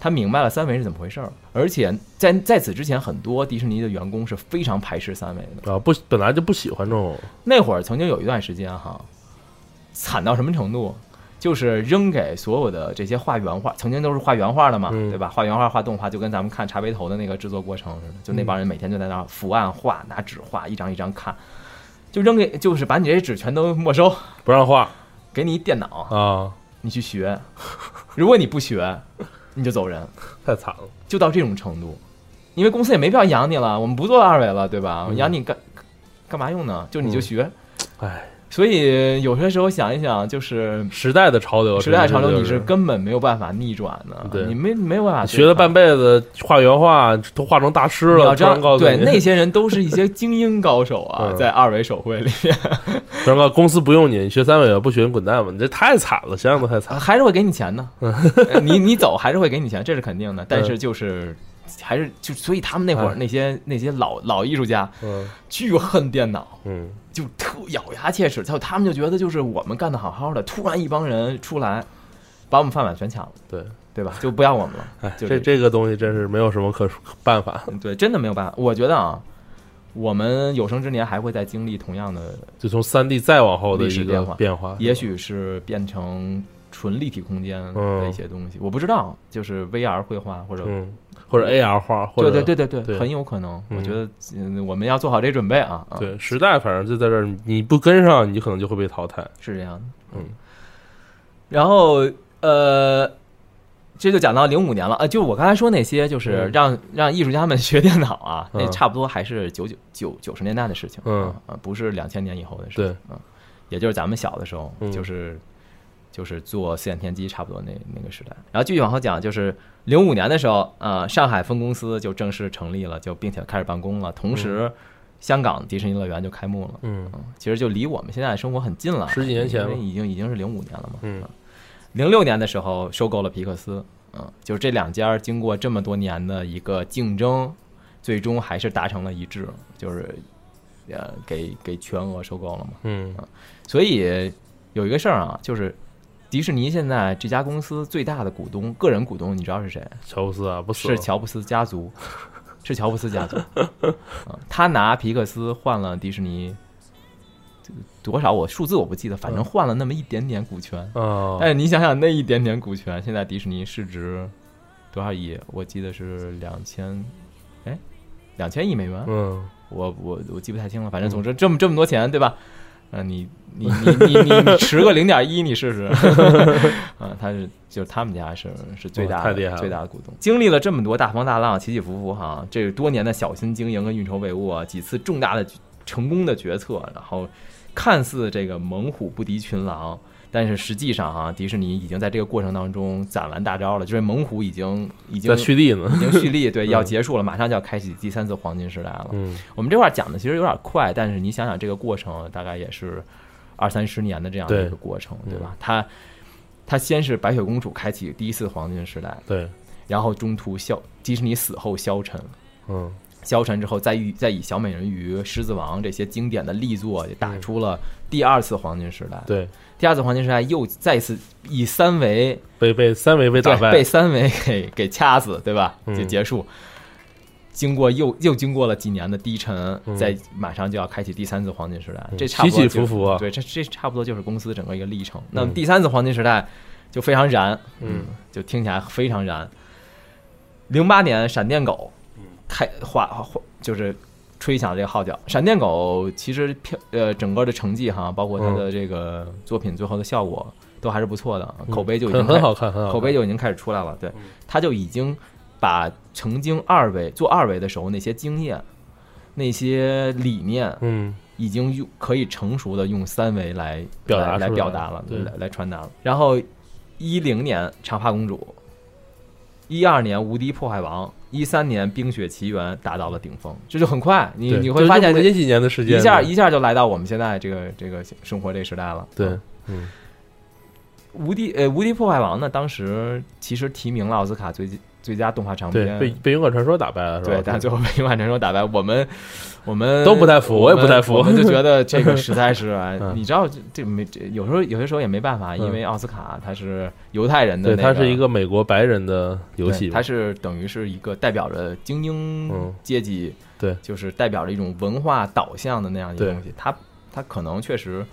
他明白了三维是怎么回事儿，而且在在此之前，很多迪士尼的员工是非常排斥三维的。啊不本来就不喜欢这种，那会儿曾经有一段时间哈，惨到什么程度？就是扔给所有的这些画原画，曾经都是画原画的嘛，嗯。对吧？画原画、画动画，就跟咱们看茶杯头的那个制作过程似的，就那帮人每天就在那儿伏案画，拿纸画，一张一张看，就扔给，就是把你这些纸全都没收，不让画。给你一电脑，啊，你去学，如果你不学，你就走人，太惨了，就到这种程度。因为公司也没必要养你了，我们不做二维了，对吧？嗯。养你干干嘛用呢？就你就学。哎，所以有些时候想一想，就是时代的潮流，时代潮流，你是根本没有办法逆转的，对你没没有办法学了半辈辈子画原画，都画成大师了，对那些人都是一些精英高手啊，嗯在二维手绘里面，什么公司不用你，你学三维不学滚蛋吧，你这 太惨了，想想都太惨。还是会给你钱的。嗯呃你你走还是会给你钱，这是肯定的。但是就是还是就所以他们那会儿哎那些那些老老艺术家嗯巨恨电脑，嗯就特咬牙切齿，他他们就觉得就是我们干的好好的，突然一帮人出来把我们饭碗全抢了，对，对吧？就不要我们了。哎，就这这个东西真是没有什么可办法，对，真的没有办法。我觉得啊，我们有生之年还会再经历同样的，就从三 D 再往后的一个变化也许是变成纯立体空间的嗯一些东西，我不知道，就是 VR 绘画或者。嗯，或者 AR 画，或者对对对对对很有可能。嗯我觉得，嗯，我们要做好这准备啊。啊，对时代，反正就在这儿，你不跟上，你可能就会被淘汰。是这样的。嗯，然后呃，这就讲到零五年了啊、呃，就我刚才说那些，就是嗯让、让艺术家们 学电脑啊，那嗯差不多还是九九九九十年代的事情，嗯啊、呃不是两千年以后的事情，嗯，也就是咱们小的时候，嗯就是就是做四眼天机差不多那那个时代。然后继续往后讲，就是零五年的时候，呃，上海分公司就正式成立了，就并且开始办公了，同时。香港迪士尼乐园就开幕了，嗯嗯，其实就离我们现在生活很近了，十几年前了因为已经已经是零五年了嘛。嗯零六年的时候收购了皮克斯，嗯，就是这两家经过这么多年的一个竞争，最终还是达成了一致，就是呃给给全额收购了嘛。嗯所以有一个事儿啊，就是迪士尼现在这家公司最大的股东，个人股东，你知道是谁？乔布斯啊，不是是乔布斯家族，是乔布斯家族。嗯，他拿皮克斯换了迪士尼，多少我数字我不记得，反正换了那么一点点股权。啊，但是你想想，那一点点股权，现在迪士尼市值多少亿？我记得是两千，哎，两千亿美元。嗯我我我记不太清了，反正总之这么这么多钱，对吧？嗯、你你你你你你持个零点一，你试试。啊，他是就是他们家是是最大的最大的股东，经历了这么多大风大浪，起起伏伏哈，这多年的小心经营跟运筹帷幄啊，几次重大的成功的决策，然后看似这个猛虎不敌群狼。但是实际上哈、迪士尼已经在这个过程当中攒完大招了，就是猛虎已经已经在蓄力呢。已经蓄力，对，嗯要结束了，马上就要开启第三次黄金时代了。嗯我们这块儿讲的其实有点快，但是你想想这个过程，大概也是二三十年的这样的一个过程，对吧嗯？它它先是白雪公主开启第一次黄金时代，对，然后中途消迪士尼死后消沉，嗯消沉之后再以再以小美人鱼、狮子王这些经典的力作嗯打出了第二次黄金时代。对，第二次黄金时代又再次以三维被被三维被打败，被三维给给掐死，对吧？嗯就结束。经过又又经过了几年的低沉，嗯再马上就要开启第三次黄金时代，嗯这差不多起起伏伏啊对，这这差不多就是公司整个一个历程。那么第三次黄金时代就非常燃，嗯，就听起来非常燃。零八年闪电狗嗯开画画就是吹响这个号角。闪电狗其实票呃整个的成绩哈，包括它的这个作品最后的效果都还是不错的，口碑就已经很很好看，很好看，口碑就已经开始出来了。对嗯，他就已经把曾经二维做二维的时候那些经验、那些理念，嗯已经用可以成熟的用三维来表达出来表达了，对来来传达了。然后一零年长发公主，一二年无敌破坏王，一三年冰雪奇缘达到了顶峰，这就很快，你你会发现这几年的时间，一下一下就来到我们现在这个这个生活这时代了。对嗯，嗯。无敌呃无敌破坏王呢，当时其实提名了奥斯卡最最佳动画长对，片，被被勇敢传说打败了，是吧？对，但最后被勇敢传说打败，我们我们都不太服我也不太服我们就觉得这个实在是 你知道这这没这有时候有些时候也没办法，嗯。因为奥斯卡它是犹太人的对，那它是一个美国白人的游戏嘛，它是等于是一个代表着精英嗯阶级，对。就是代表着一种文化导向的那样一个东西，它它可能确实，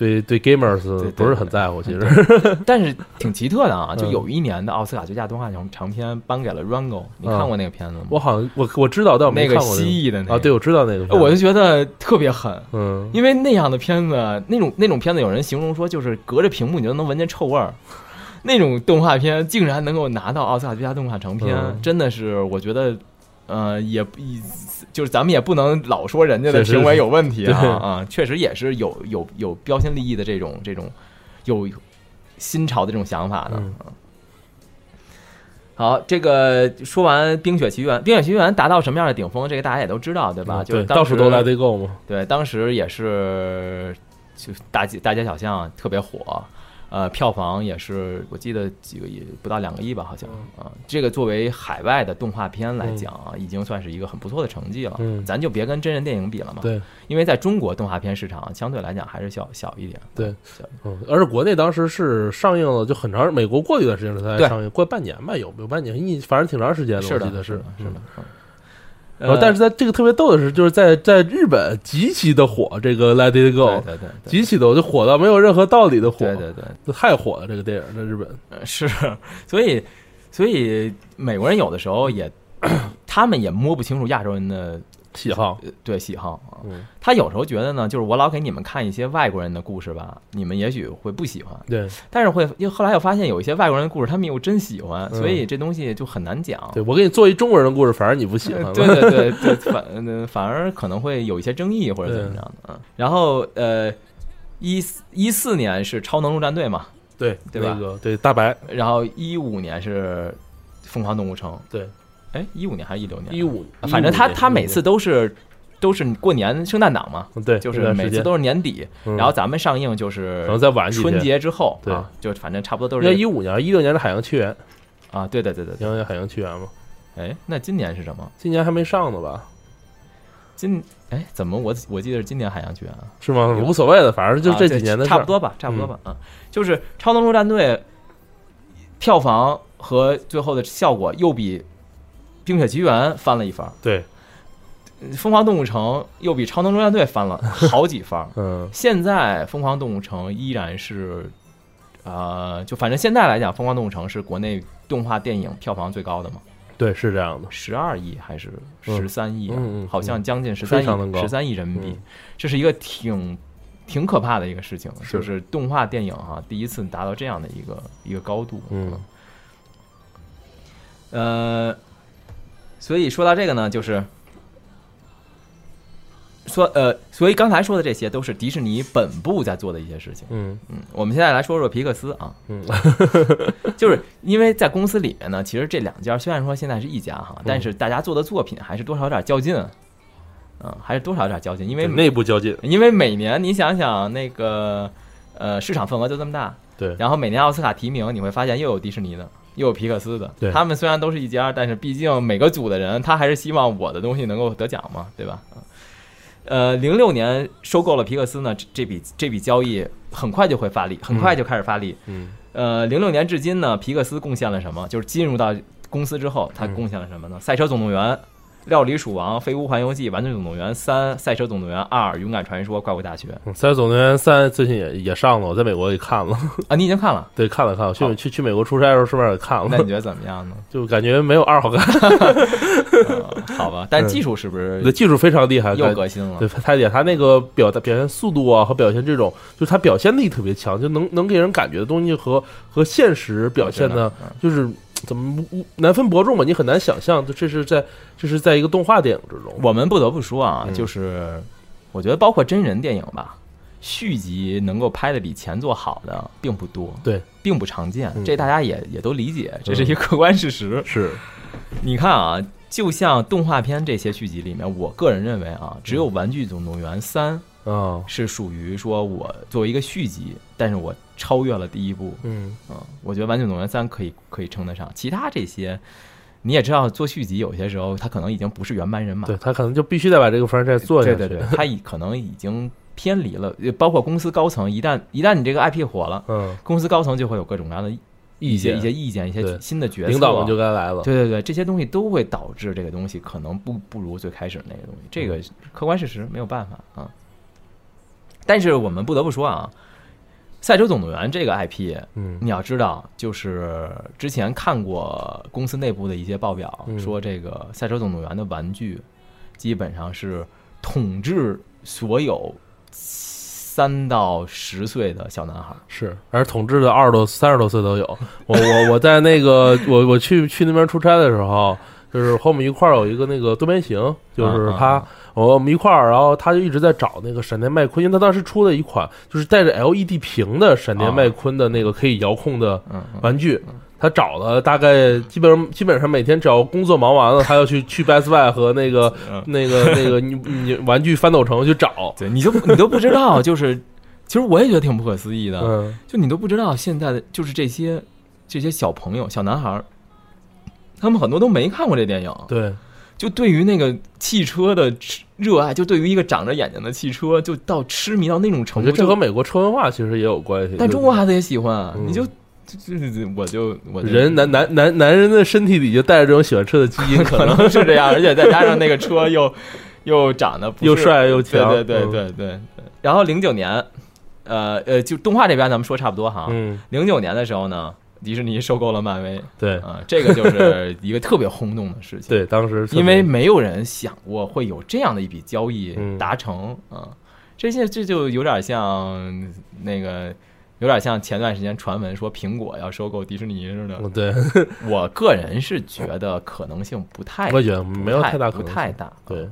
对对 gamers 不是很在乎，其实。但是挺奇特的啊，就嗯。有一年的奥斯卡最佳动画长长片颁给了 Rango，你看过那个片子吗？我好像我我知道，但我没那个看过蜥蜴的那个。啊，对，我知道那个我就觉得特别狠，嗯。因为那样的片子，那种那种片子，有人形容说就是隔着屏幕你就能闻见臭味儿。那种动画片竟然能够拿到奥斯卡最佳动画长片，嗯。真的是我觉得，呃，也不就是咱们也不能老说人家的确实评委有问题啊啊，确实也是有有有标新立异的这种这种有新潮的这种想法的。嗯啊好，这个说完《冰雪奇缘》，《冰雪奇缘》达到什么样的顶峰，这个大家也都知道，对吧？就是到处都来得购嘛，对，当时也是就大街大街小巷特别火，呃，票房也是我记得几个亿，不到两个亿吧，好像啊。这个作为海外的动画片来讲啊，已经算是一个很不错的成绩了。嗯咱就别跟真人电影比了嘛，对，因为在中国动画片市场相对来讲还是小小一点。对小嗯，而且国内当时是上映了就很长，美国过一段时间才对上映，过半年吧，有有半年，一反正挺长时间了，是的，我记得是的，是的嗯。嗯然后，但是在这个特别逗的是，就是在在日本极其的火，这个《Let It Go》对对对极其的，我就火到没有任何道理的火，对对对，太火了这个电影在日本。呃 是，所以所以美国人有的时候也，他们也摸不清楚亚洲人的喜好，呃对喜好啊。嗯，他有时候觉得呢，就是我老给你们看一些外国人的故事吧，你们也许会不喜欢，对。但是会又后来又发现有一些外国人的故事，他们又真喜欢，嗯。所以这东西就很难讲。对，我给你做一中国人的故事，反而你不喜欢。了。对对对对，反呃反而可能会有一些争议或者怎么样的嗯。然后呃，一一四年是超能陆战队嘛，对对吧？那个对大白，然后一五年是疯狂动物城，对，哎，一五年还是一六年？一五，反正他15年他每次都是都是过年圣诞档嘛，对，就是每次都是年底，嗯。然后咱们上映就是可能在晚春节之后，对。啊，就反正差不多都是一五年、一六年的海洋奇缘，啊，对对对对因为海洋奇缘嘛，哎，那今年是什么？今年还没上呢吧？今哎，怎么我我记得是今年海洋剧院啊？是吗？无所谓的，反正就这几年的差不多吧，差不多吧，啊，就是《超能陆战队》票房和最后的效果又比《冰雪奇缘》翻了一番，对，《疯狂动物城》又比《超能陆战队》翻了 好几番。嗯，现在《疯狂动物城》依然是，呃，就反正现在来讲，《疯狂动物城》是国内动画电影票房最高的嘛，对，是这样的，十二亿还是嗯。十三亿啊？嗯嗯好像将近十三亿，十三亿人民币，嗯。这是一个挺挺可怕的一个事情，是。就是动画电影哈、第一次达到这样的一个一个高度。嗯，呃，所以说到这个呢，就是说呃，所以刚才说的这些都是迪士尼本部在做的一些事情。嗯。嗯，我们现在来说说皮克斯啊，嗯，就是因为在公司里面呢，其实这两家虽然说现在是一家哈，嗯。但是大家做的作品还是多少有点较劲，嗯，还是多少有点较劲，因为内部较劲，因为每年你想想那个呃市场份额就这么大，对，然后每年奥斯卡提名你会发现又有迪士尼的，又有皮克斯的，对他们虽然都是一家，但是毕竟每个组的人他还是希望我的东西能够得奖嘛，对吧？嗯呃，零六年收购了皮克斯呢，这这笔这笔交易很快就会发力，很快就开始发力。嗯呃，零六年至今呢，皮克斯贡献了什么？就是进入到公司之后，他嗯贡献了什么呢？赛车总动员》《料理鼠王》《飞屋环游记》《玩具总动员三》《赛车总动员二》《勇敢传说》《怪物大学》嗯赛车总动员三》最近也也上了，我在美国也看了，啊，你已经看了，对，看了看了，去去去美国出差的时候顺便也看了，那你觉得怎么样呢？就感觉没有二好看，呃 好吧，但技术是不是对，技术非常厉害，又感革新了？对，？太厉害，他那个表表现速度啊和表现这种，就是他表现力特别强，就能能给人感觉的东西和和现实表现的，嗯。就是怎么无难分伯仲吧，你很难想象，这是在这是在一个动画电影之中，我们不得不说啊，嗯。就是我觉得包括真人电影吧，续集能够拍的比前作好的并不多，对，并不常见，嗯。这大家也也都理解，这是一个客观事实。是，你看啊，就像动画片这些续集里面，我个人认为啊，只有《玩具总动员三》啊，是属于说我作为一个续集，但是我超越了第一部，嗯，嗯，我觉得《玩具总动员三》可以可以称得上，其他这些。你也知道，做续集有些时候他可能已经不是原班人马，对他可能就必须得把这个 franchise 做下去，对对对，他已可能已经偏离了，呃包括公司高层，一旦一旦你这个 IP 火了，嗯，公司高层就会有各种各样的意一些见。一些意见，一些新的角色，领导们就该来了，对对对，这些东西都会导致这个东西可能不不如最开始那个东西，这个客观事实没有办法啊。但是我们不得不说啊，《赛车总动员》这个 IP，嗯你要知道，就是之前看过公司内部的一些报表，嗯说这个《赛车总动员》的玩具基本上是统治所有三到十岁的小男孩。是，而统治的二十多、三十多岁都有。我我我在那个我我去去那边出差的时候，就是和我们一块儿有一个那个多边形，就是他嗯嗯我们一块儿，然后他就一直在找那个闪电麦昆，因为他当时出了一款就是带着 LED 屏的闪电麦昆的那个可以遥控的玩具。他找了大概基本上基本上每天只要工作忙完了，他要去去 Best Buy 和那个 嗯那个那个你你玩具翻斗城去找。对，你就你都不知道，就是其实我也觉得挺不可思议的，嗯，就你都不知道现在的就是这些这些小朋友、小男孩儿，他们很多都没看过这电影，对，就对于那个汽车的痴热爱，就对于一个长着眼睛的汽车，就到痴迷到那种程度。我觉得这和美国车文化其实也有关系。但中国孩子也喜欢，嗯你就就就我就我就人男男男男人的身体里就带着这种喜欢车的基因，可可能能是这样，而且再加上那个车又又长得又帅又强对对对对对。然后零九年，呃呃，就动画这边咱们说差不多哈。嗯，零九年的时候呢，迪士尼收购了漫威，对。啊、这个就是一个特别轰动的事情。对，当时因为没有人想过会有这样的一笔交易嗯。达成啊、这些这就有点像那个，有点像前段时间传闻说苹果要收购迪士尼似的。嗯对，我个人是觉得可能性不太，我也觉得没有太大可能性。不太大。对，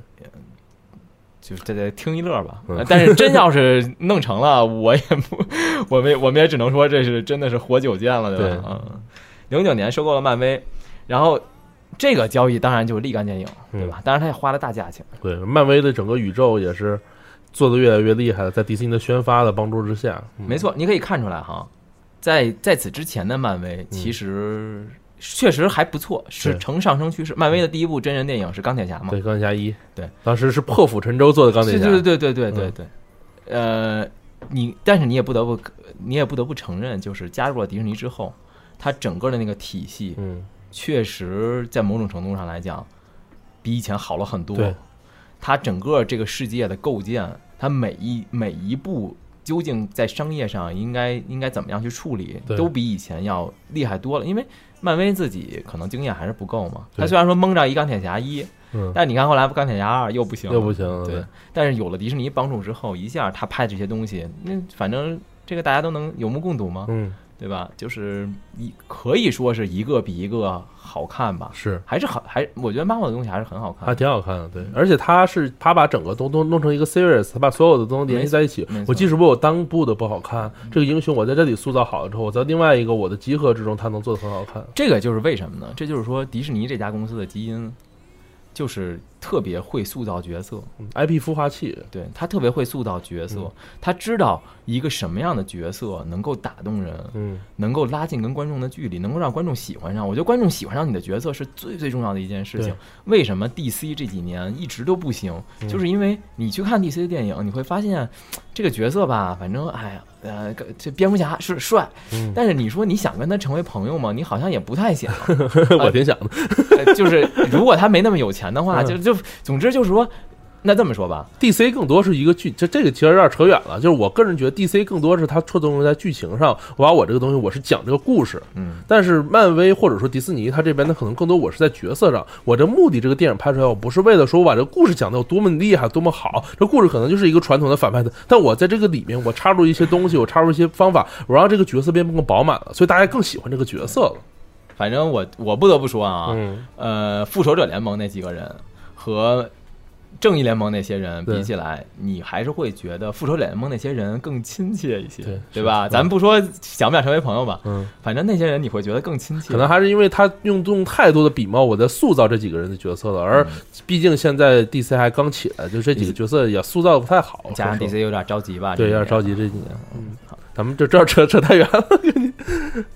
就是这这听一乐吧嗯。但是真要是弄成了，我也不，我们我们也只能说这是真的是活久见了，对吧？嗯，零九年收购了漫威，然后这个交易当然就立竿见影，对嗯吧？当然他也花了大价钱。对，漫威的整个宇宙也是做的越来越厉害了，在迪士尼的宣发的帮助之下，嗯没错，你可以看出来哈，在在此之前的漫威其实确实还不错，是呈上升趋势。漫威的第一部真人电影是钢铁侠嘛？对钢铁侠一，对，当时是破釜沉舟做的钢铁侠，对对对对对对嗯对，呃，你但是你也不得不你也不得不承认，就是加入了迪士尼之后，它整个的那个体系嗯，确实在某种程度上来讲，比以前好了很多对。它整个这个世界的构建，它每一每一步究竟在商业上应该应该怎么样去处理，都比以前要厉害多了。因为漫威自己可能经验还是不够嘛。他虽然说蒙着一钢铁侠一，嗯，但你看后来钢铁侠二又不行了，又不行对。但是有了迪士尼帮助之后，一下他拍这些东西，那反正这个大家都能有目共睹嘛，嗯，对吧？就是一可以说是一个比一个好看吧，是。还是很，还我觉得漫画的东西还是很好看还。挺好看的，对，而且他是他把整个都都弄成一个 series，他把所有的东西联系在一起。我即使我有单部的不好看，这个英雄我在这里塑造好了之后，我在另外一个我的集合之中，他能做的很好看。这个就是为什么呢？这就是说迪士尼这家公司的基因，就是特别会塑造角色。嗯 IP 孵化器，对他特别会塑造角色，嗯他知道一个什么样的角色能够打动人，嗯，能够拉近跟观众的距离，能够让观众喜欢上。我觉得观众喜欢上你的角色是最最重要的一件事情。为什么 DC 这几年一直都不行？嗯就是因为你去看 DC 的电影，你会发现这个角色吧，反正哎呀，呃，这蝙蝠侠是帅，嗯但是你说你想跟他成为朋友吗？你好像也不太想。我挺想的。呃就是如果他没那么有钱的话，嗯就就总之就是说，那这么说吧，DC 更多是一个剧，这这个其实有点扯远了。就是我个人觉得 DC 更多是它侧重于在剧情上，我把我这个东西我是讲这个故事，嗯，但是漫威或者说迪士尼，它这边呢可能更多我是在角色上，我这目的这个电影拍出来，我不是为了说我把这个故事讲的有多么厉害、多么好，这故事可能就是一个传统的反派的，但我在这个里面我插入一些东西，我插入一些方法，我让这个角色变得更饱满了，所以大家更喜欢这个角色了。反正我我不得不说啊，嗯，呃，复仇者联盟那几个人和正义联盟那些人比起来，你还是会觉得复仇者联盟那些人更亲切一些，对对吧？是咱不说想不想成为朋友吧，嗯，反正那些人你会觉得更亲切。可能还是因为他用用太多的笔墨，我在塑造这几个人的角色了，而毕竟现在 DC 还刚起来，就这几个角色也塑造的不太好，加上 DC 有点着急吧，对，有点着急。急这几年。嗯，咱们就这扯扯太远了，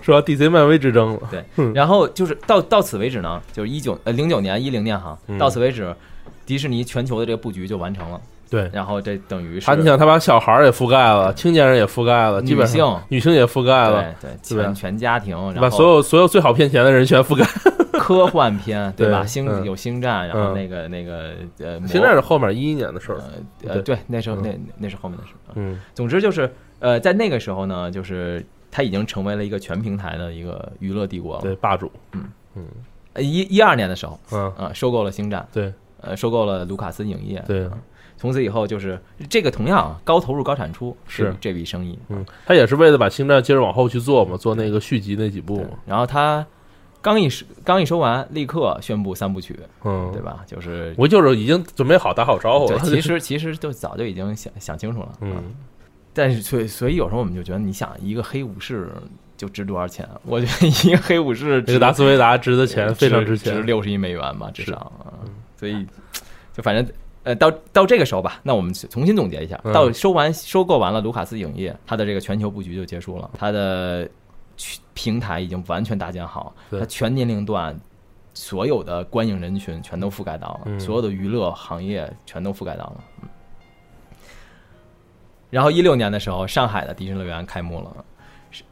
说 DC 漫威之争了。对嗯，然后就是到到此为止呢，就是一九呃零九年一零年哈，嗯到此为止，迪士尼全球的这个布局就完成了。对，然后这等于是他你想，他把小孩儿也覆盖了，青年人也覆盖了，基本上女性也覆盖了，对对全全家庭，然把后所有所有最好骗钱的人全覆盖。科幻片 对吧？星嗯有星战，然后嗯那个那个呃，魔现在是后面一一年的事儿。呃呃对，那时候那那是后面的事儿。嗯，总之就是呃，在那个时候呢，就是它已经成为了一个全平台的一个娱乐帝国了。对，霸主。嗯嗯一一二年的时候嗯，啊，收购了星战，对呃，收购了卢卡斯影业，对啊从此以后就是这个同样啊高投入高产出是这这笔生意，嗯，他也是为了把星战接着往后去做嘛，做那个续集那几部嘛。然后他刚一收刚一收完，立刻宣布三部曲，嗯，对？吧？就是我就是已经准备好打好招呼对，了。其实其实就早就已经想想清楚了，啊嗯，但是所以所以有时候我们就觉得，你想一个黑武士就值多少钱？我觉得一个黑武士值这个达斯维达值的钱非常值钱值钱。六十亿美元吧，至少啊。所以就反正呃，到到这个时候吧，那我们重新总结一下，嗯到收完收购完了卢卡斯影业，它的这个全球布局就结束了，它的去平台已经完全搭建好，对它全年龄段所有的观影人群全都覆盖到了，嗯所有的娱乐行业全都覆盖到了。嗯然后一六年的时候，上海的迪士尼乐园开幕了。是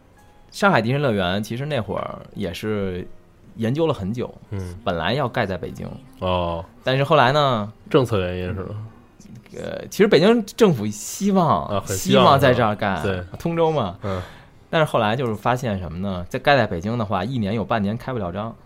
上海迪士尼乐园其实那会儿也是研究了很久，嗯，本来要盖在北京，哦，但是后来呢，政策原因是吧？呃，其实北京政府希望、希望希望在这儿盖，对，通州嘛。嗯，但是后来就是发现什么呢？在盖在北京的话，一年有半年开不了张，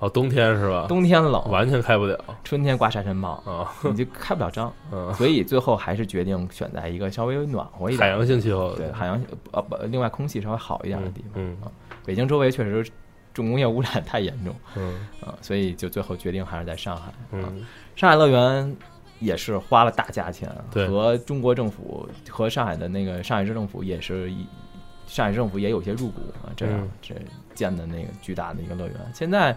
哦，冬天是吧？冬天冷，完全开不了。春天刮沙尘暴，啊，你就开不了张。嗯，所以最后还是决定选在一个稍微暖和一点、海洋性气候，对海洋呃不，另外空气稍微好一点的地方。嗯北京周围确实重工业污染太严重。嗯。啊、所以就最后决定还是在上海。啊嗯。上海乐园也是花了大价钱，对。和中国政府和上海的那个上海市政府也是一，上海市政府也有些入股啊，这样、嗯。这建的那个巨大的一个乐园。现在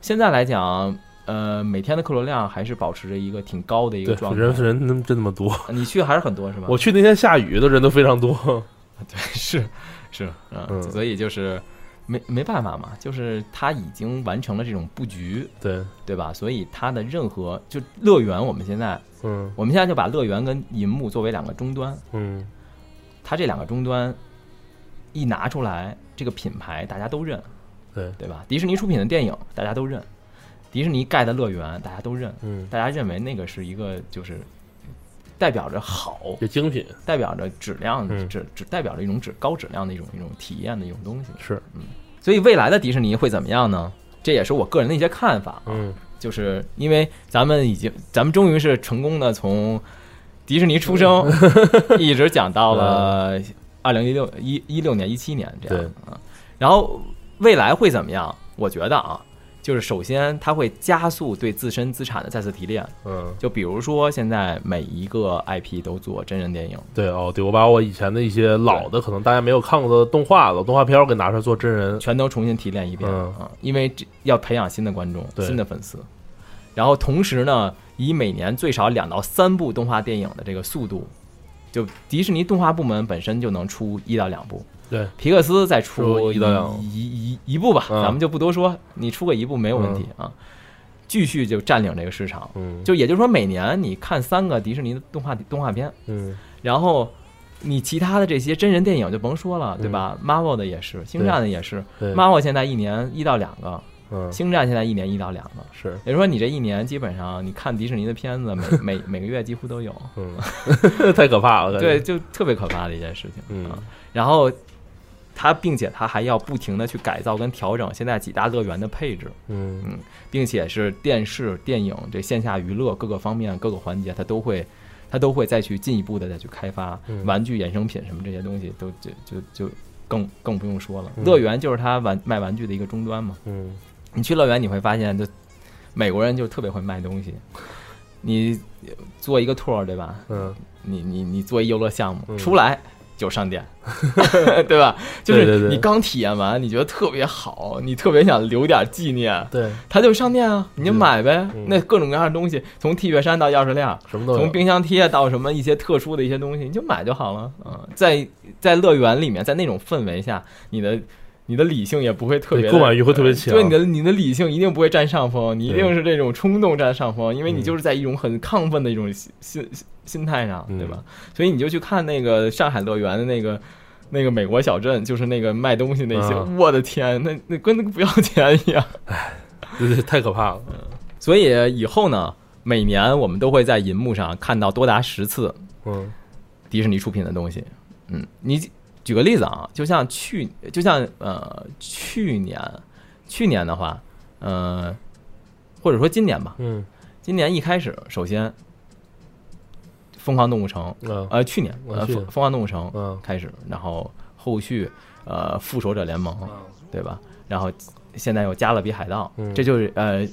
现在来讲，呃，每天的客流量还是保持着一个挺高的一个，状态。人人真真那么多，你去还是很多是吧？我去那天下雨的人都非常多，对是是啊、嗯。所以就是没没办法嘛，就是他已经完成了这种布局，对，对吧？所以它的任何就乐园，我们现在嗯。我们现在就把乐园跟银幕作为两个终端，嗯。它这两个终端一拿出来，这个品牌大家都认，对，对吧？迪士尼出品的电影大家都认，迪士尼盖的乐园大家都认，嗯，大家认为那个是一个就是代表着好，也精品代表着质量，嗯质质代表着一种质高质量的一种一种体验的一种东西。是，嗯所以未来的迪士尼会怎么样呢？这也是我个人的一些看法啊。嗯就是因为咱们已经，咱们终于是成功的从迪士尼出生，一直讲到了二零一六一一六年、一七年这样啊。然后未来会怎么样？我觉得啊，就是首先它会加速对自身资产的再次提炼。嗯，就比如说现在每一个 IP 都做真人电影，对哦，对我把我以前的一些老的可能大家没有看过的动画老动画片儿给拿出来做真人，全都重新提炼一遍嗯啊，因为这要培养新的观众、对新的粉丝。然后同时呢，以每年最少两到三部动画电影的这个速度，就迪士尼动画部门本身就能出一到两部，对，皮克斯再出出一到两。一一一部吧，嗯。咱们就不多说，你出个一部没有问题啊，继续就占领这个市场。嗯，就也就是说，每年你看三个迪士尼的动画动画片，嗯然后你其他的这些真人电影就甭说了，对吧？Marvel 的也是，星战的也是对，，Marvel 现在一年一到两个，嗯。星战现在一年一到两个。是，也就是说，你这一年基本上你看迪士尼的片子，每每每个月几乎都有，嗯，太可怕了，对，，就特别可怕的一件事情。嗯。啊，然后它并且它还要不停的去改造跟调整现在几大乐园的配置，嗯嗯并且是电视、电影这线下娱乐各个方面各个环节，它都会。它都会再去进一步的再去开发嗯玩具衍生品什么这些东西，都就就就更更不用说了。嗯乐园就是它玩卖玩具的一个终端嘛。嗯你去乐园你会发现，就美国人就特别会卖东西。你做一个 tour 对吧？嗯，你你你做一游乐项目、嗯出来就上店，对吧？就是你刚体验完，你觉得特别好，你特别想留点纪念，对，他就上店啊，你就买呗。嗯那各种各样的东西，从 T 恤衫到钥匙链，什么都有。从冰箱贴到什么一些特殊的一些东西，你就买就好了。啊、在在乐园里面，在那种氛围下，你的你的理性也不会特别购买欲会特别强。对你的你的理性一定不会占上风，你一定是这种冲动占上风，因为你就是在一种很亢奋的一种心心心态上，嗯对吧？所以你就去看那个上海乐园的那个。那个美国小镇就是那个卖东西那些，嗯我的天，那那跟那个不要钱一样。对对，太可怕了，所以以后呢，每年我们都会在银幕上看到多达十次嗯迪士尼出品的东西。嗯，你举个例子啊，就像去，就像呃去年，去年的话，呃，或者说今年吧，嗯今年一开始，首先，疯狂动物城，嗯。呃，去年呃，疯疯狂动物城嗯。开始，然后后续呃复仇者联盟，对吧？然后现在又加勒比海盗，嗯。这就是呃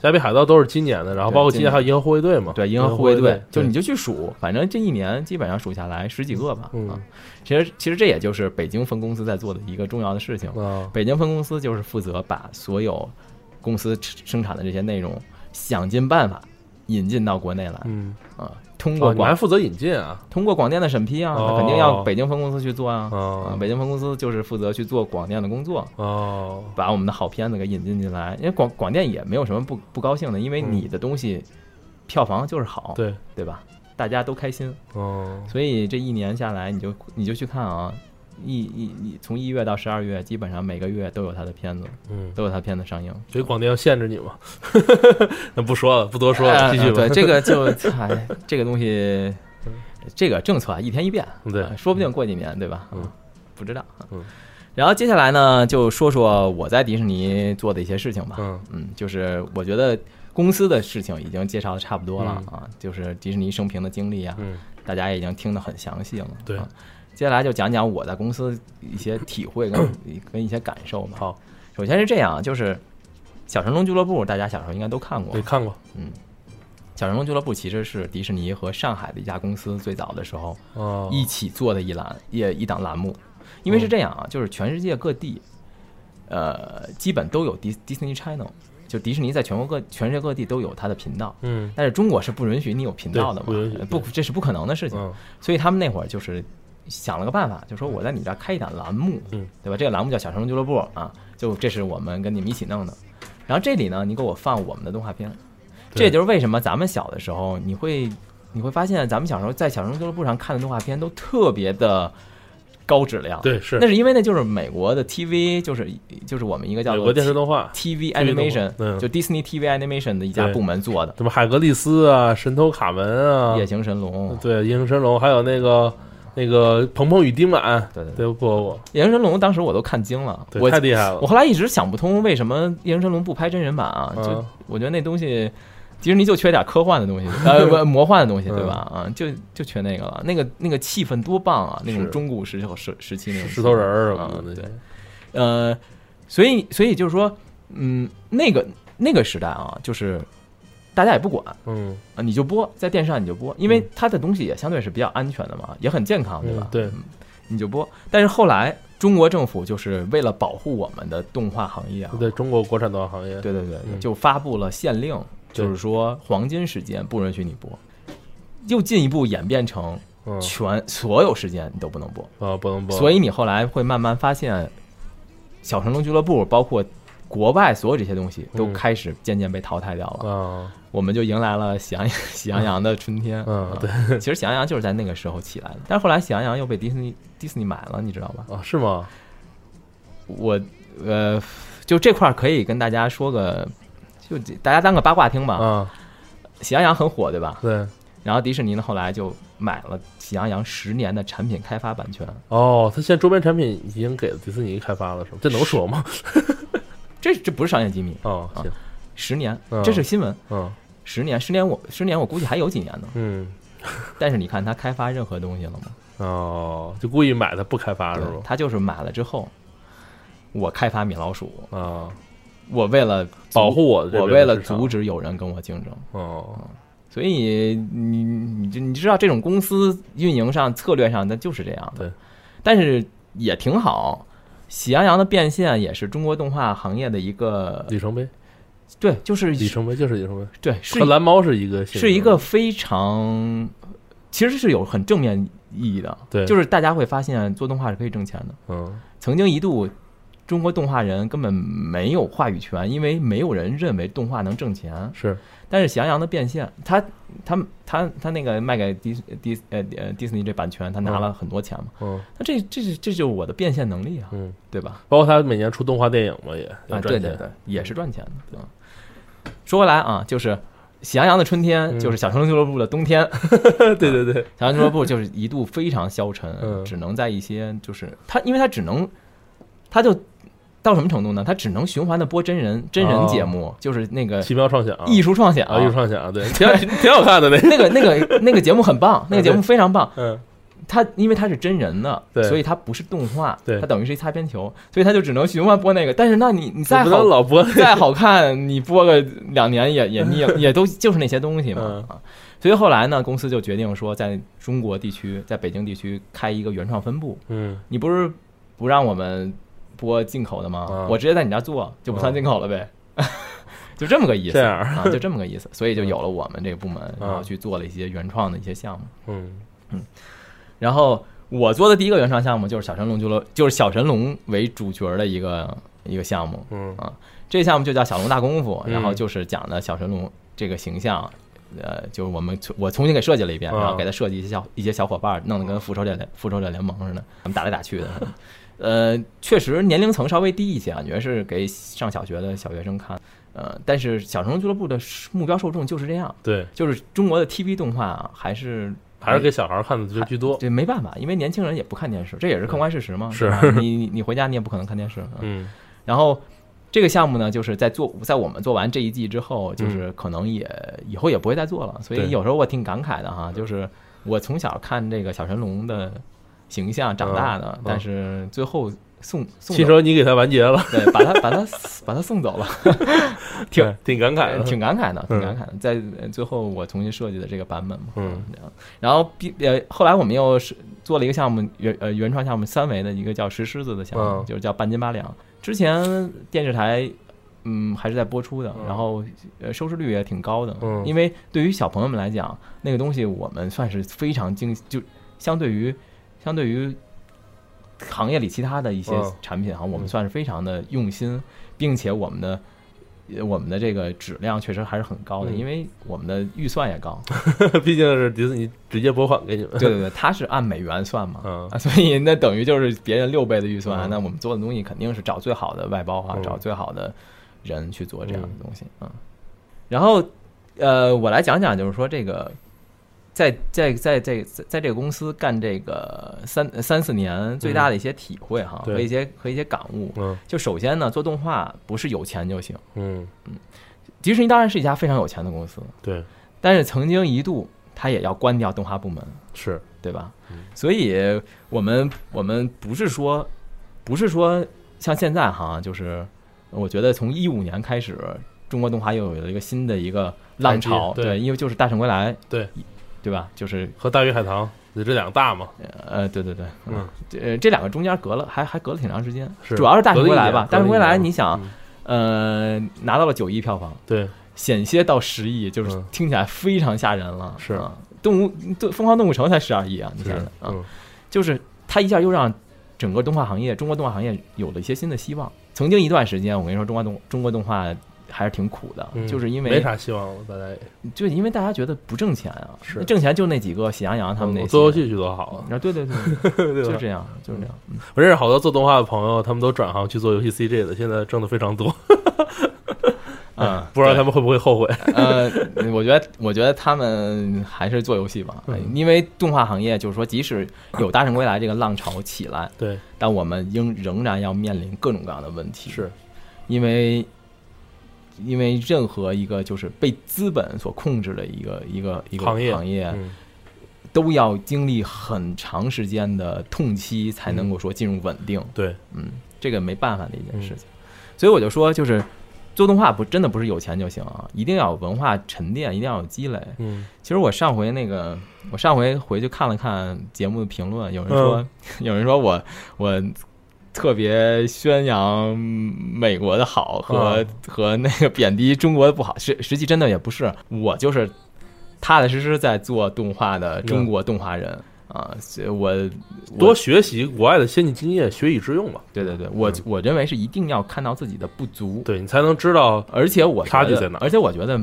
加比海盗都是今年的，然后包括今年。还有银河护卫队嘛，对，银河护护卫队队，，就你就去数，反正这一年基本上数下来十几个吧。嗯。啊，其实其实这也就是北京分公司在做的一个重要的事情。啊北京分公司就是负责把所有公司生产的这些内容，想尽办法引进到国内来嗯，啊，通过哦，你还负责引进啊？通过广电的审批啊，肯定要北京分公司去做啊。北京分公司就是负责去做广电的工作，哦，把我们的好片子给引进进来。因为广广电也没有什么不不高兴的，因为嗯你的东西票房就是好，对，对吧？大家都开心，哦，所以这一年下来，你就你就去看啊，一一一从一月到十二月，基本上每个月都有他的片子，嗯，都有他片子上映。所以广电要限制你嘛？那不说了，不多说了，呃继续吧。对，这个就 哎，这个东西，这个政策啊，一天一变，对啊说不定过几年，对吧？嗯啊，不知道。啊嗯。然后接下来呢，就说说我在迪士尼做的一些事情吧。嗯嗯，就是我觉得公司的事情已经介绍的差不多了嗯啊，就是迪士尼生平的经历啊，嗯大家也已经听得很详细了。对。啊接下来就讲讲我在公司一些体会跟 跟一些感受吧。好，首先是这样，就是小神龙俱乐部，大家小时候应该都看过。对，。看过。嗯，小神龙俱乐部其实是迪士尼和上海的一家公司最早的时候哦，一起做的一栏一一档栏目，因为是这样啊，就是全世界各地，呃，基本都有迪 Disney Channel，就迪士尼在全国各全世界各地都有它的频道，嗯但是中国是不允许你有频道的嘛不这是不可能的事情，嗯所以他们那会儿就是想了个办法，就说我在你这儿开一档栏目，嗯，对吧？这个栏目叫小神龙俱乐部啊，就这是我们跟你们一起弄的。然后这里呢，你给我放我们的动画片，这也就是为什么咱们小的时候，你会你会发现，咱们小时候在小神龙俱乐部上看的动画片都特别的高质量。，对是。那是因为那就是美国的 TV，就是就是我们一个叫做美国电视动画，TV Animation，嗯。就 Disney TV Animation 的一家部门做的。什么海格力斯啊，神偷卡门啊《夜，行神龙》。对，夜行神龙，还有那个那个鹏鹏与丁满，对对对，对不不，《夜行神龙》当时我都看惊了，对，我太厉害了。我，后来一直想不通，为什么《夜行神龙》不拍真人版啊？就嗯。我觉得那东西，迪士尼就缺点科幻的东西，呃，不，魔幻的东西，对吧？啊，就就缺那个了。那个那个气氛多棒啊！那种中古时候时时期那种石头人儿什啊么的对，呃，所以所以就是说，嗯，那个那个时代啊，就是大家也不管嗯，啊，你就播在电视上你就播，因为它的东西也相对是比较安全的嘛，也很健康，对吧嗯？对嗯，你就播。但是后来中国政府就是为了保护我们的动画行业啊，对中国国产动画行业，对对对，嗯就发布了限令，对就是说黄金时间不允许你播，又进一步演变成嗯全所有时间你都不能播。啊，不能播，所以你后来会慢慢发现，小神龙俱乐部包括国外所有这些东西都嗯开始渐渐被淘汰掉了，啊，我们就迎来了喜羊喜羊羊的春天。嗯啊对，其实喜羊羊就是在那个时候起来的，但是后来喜羊羊又被迪士尼迪士尼买了，你知道吧？啊，是吗？我呃，就这块儿可以跟大家说个，就大家当个八卦听吧。嗯，喜羊羊很火，对吧？对，然后迪士尼呢，后来就买了喜羊羊十年的产品开发版权。哦，他现在周边产品已经给了迪士尼开发了，是吗？这能说吗？这这不是商业机密，哦，行，十年嗯，这是新闻。嗯十年，十年我十年我估计还有几年呢。嗯，但是你看他开发任何东西了吗？哦，就故意买它不开发是对吗？他就是买了之后，我开发米老鼠，啊，我为了保护我的我为了阻止有人跟我竞争。哦，所以你你就你知道这种公司运营上策略上，它就是这样的。对，但是也挺好。喜羊羊的变现也是中国动画行业的一个里程碑，对，就是里程碑就是里程碑，对，是和蓝猫是一个性是一个非常，其实是有很正面意义的。对就是大家会发现做动画是可以挣钱的。嗯曾经一度，中国动画人根本没有话语权，因为没有人认为动画能挣钱。是但是喜羊羊的变现，他他他他那个卖给迪迪呃呃迪士尼这版权，他拿了很多钱嘛。嗯那这这是这就是我的变现能力啊，嗯，对吧？包括他每年出动画电影嘛也要啊，赚钱对对对，也是赚钱的。说回来啊，就是喜羊羊的春天，嗯就是小神龙俱乐部的冬天。对 对对，小羊俱乐部就是一度非常消沉，嗯只能在一些就是他，因为他只能，他就到什么程度呢？它只能循环的播真人真人节目，就是那个奇妙创想艺术创想啊，艺术创想，对，挺挺挺好看的那个，那个那个 那个节目很棒，那个节目非常棒。嗯它因为它是真人的，对所以它不是动画，对它等于是一擦边球，所以它就只能循环播那个。但是那你你再好老播再好看，你播个两年也也腻了，也都就是那些东西嘛。所以后来呢，公司就决定说，在中国地区，在北京地区开一个原创分部。嗯你不是不让我们播进口的吗？嗯我直接在你家做，就不算进口了呗。就这么个意思，这样啊，就这么个意思，所以就有了我们这个部门，嗯然后去做了一些原创的一些项目。嗯然后我做的第一个原创项目就是小神龙俱乐，就是小神龙为主角的一个一个项目。嗯啊，这项目就叫小龙大功夫，嗯然后就是讲的小神龙这个形象。呃，就是我们我重新给设计了一遍，啊然后给他设计一些小一些小伙伴，弄得跟复仇者联复仇者联盟似的，他们打来打去的。呃，确实年龄层稍微低一些，感觉是给上小学的小学生看。呃，但是小神龙俱乐部的目标受众就是这样，对，就是中国的 TV 动画啊还是还是给小孩看的就居多。这没办法，因为年轻人也不看电视，这也是客观事实嘛。是 你你你回家你也不可能看电视。嗯嗯然后这个项目呢，就是在做在我们做完这一季之后，就是可能也以后也不会再做了。所以有时候我挺感慨的哈，就是我从小看这个小神龙的形象长大的嗯，但是最后送送走。听说你给他完结了，对，把他把他把他送走了，挺对挺感慨的，挺感慨的，挺嗯感慨的。在呃最后我重新设计的这个版本嘛，嗯。然后毕呃，后来我们又是做了一个项目原呃原创项目，三维的一个叫石狮子的项目，嗯。就是叫半斤八两。之前电视台嗯还是在播出的，嗯。然后呃收视率也挺高的，嗯。因为对于小朋友们来讲，那个东西我们算是非常精，就相对于相对于行业里其他的一些嗯产品哈，我们嗯算是非常的用心，并且我们的。呃我们的这个质量确实还是很高的，嗯因为我们的预算也高。毕竟是迪士尼直接拨款给你们。对对对，它是按美元算嘛，嗯啊，所以那等于就是别人六倍的预算，嗯那我们做的东西肯定是找最好的外包啊，嗯找最好的人去做这样的东西啊、嗯。然后呃，我来讲讲，就是说这个在在在在在在这个公司干这个三三四年最大的一些体会哈，对和一些和一些感悟。嗯就首先呢，做动画不是有钱就行，嗯嗯，迪士尼当然是一家非常有钱的公司，对，但是曾经一度它也要关掉动画部门。是，对吧嗯？所以我们我们不是说不是说像现在哈，就是我觉得从一五年开始，中国动画又有了一个新的一个浪潮对因为就是《大圣归来》，对对吧？就是和大鱼海棠这两个大嘛，呃，对对对，嗯，呃这两个中间隔了还还隔了挺长时间，是主要是《大圣归来》吧，《大圣归来》你想，呃，拿到了九亿票房，对，险些到十亿，就是嗯。听起来非常吓人了，是啊。动物对疯狂动物城才十二亿啊，你想想啊，嗯。就是它一下又让整个动画行业，中国动画行业有了一些新的希望。曾经一段时间，我跟你说，中国动中国动画还是挺苦的，嗯就是因为没啥希望了，大家也就因为大家觉得不挣钱啊，是挣钱就那几个喜羊羊他们那些嗯做游戏去多好啊，啊，对对对？就这样，就是这样。嗯我认识好多做动画的朋友，他们都转行去做游戏 CG 的，现在挣的非常多。嗯，不知道他们会不会后悔？呃，我觉得，我觉得他们还是做游戏吧，嗯因为动画行业就是说，即使有《大圣归来》这个浪潮起来，对，但我们应仍然要面临各种各样的问题，是，因为因为任何一个就是被资本所控制的一个一个一个行业行业，嗯，都要经历很长时间的痛期，才能够说进入稳定。对，嗯，这个没办法的一件嗯事情。所以我就说，就是做动画不真的不是有钱就行啊，一定要有文化沉淀，一定要有积累。嗯其实我上回那个，我上回回去看了看节目的评论，有人说，嗯 有人说我我特别宣扬美国的好和、嗯和那个贬低中国的不好，实实际真的也不是，我就是踏踏实实在做动画的中国动画人。啊，所以我我多学习国外的先进经验，学以致用嘛。对对对，我嗯我认为是一定要看到自己的不足，对你才能知道，而且我差距在哪而且我觉得，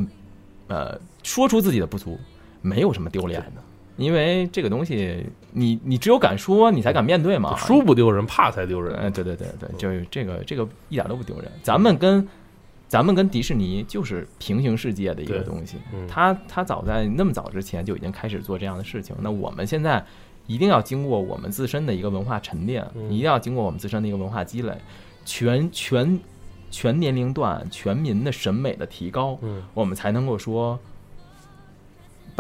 呃，说出自己的不足没有什么丢脸的，因为这个东西，你你只有敢说，你才敢面对嘛。说不丢人，怕才丢嗯，人。对对对对，就是这个这个一点都不丢人。咱们跟咱们跟迪士尼就是平行世界的一个东西，嗯他他早在那么早之前就已经开始做这样的事情。那我们现在一定要经过我们自身的一个文化沉淀，嗯一定要经过我们自身的一个文化积累，全全全年龄段全民的审美的提高，嗯，我们才能够说。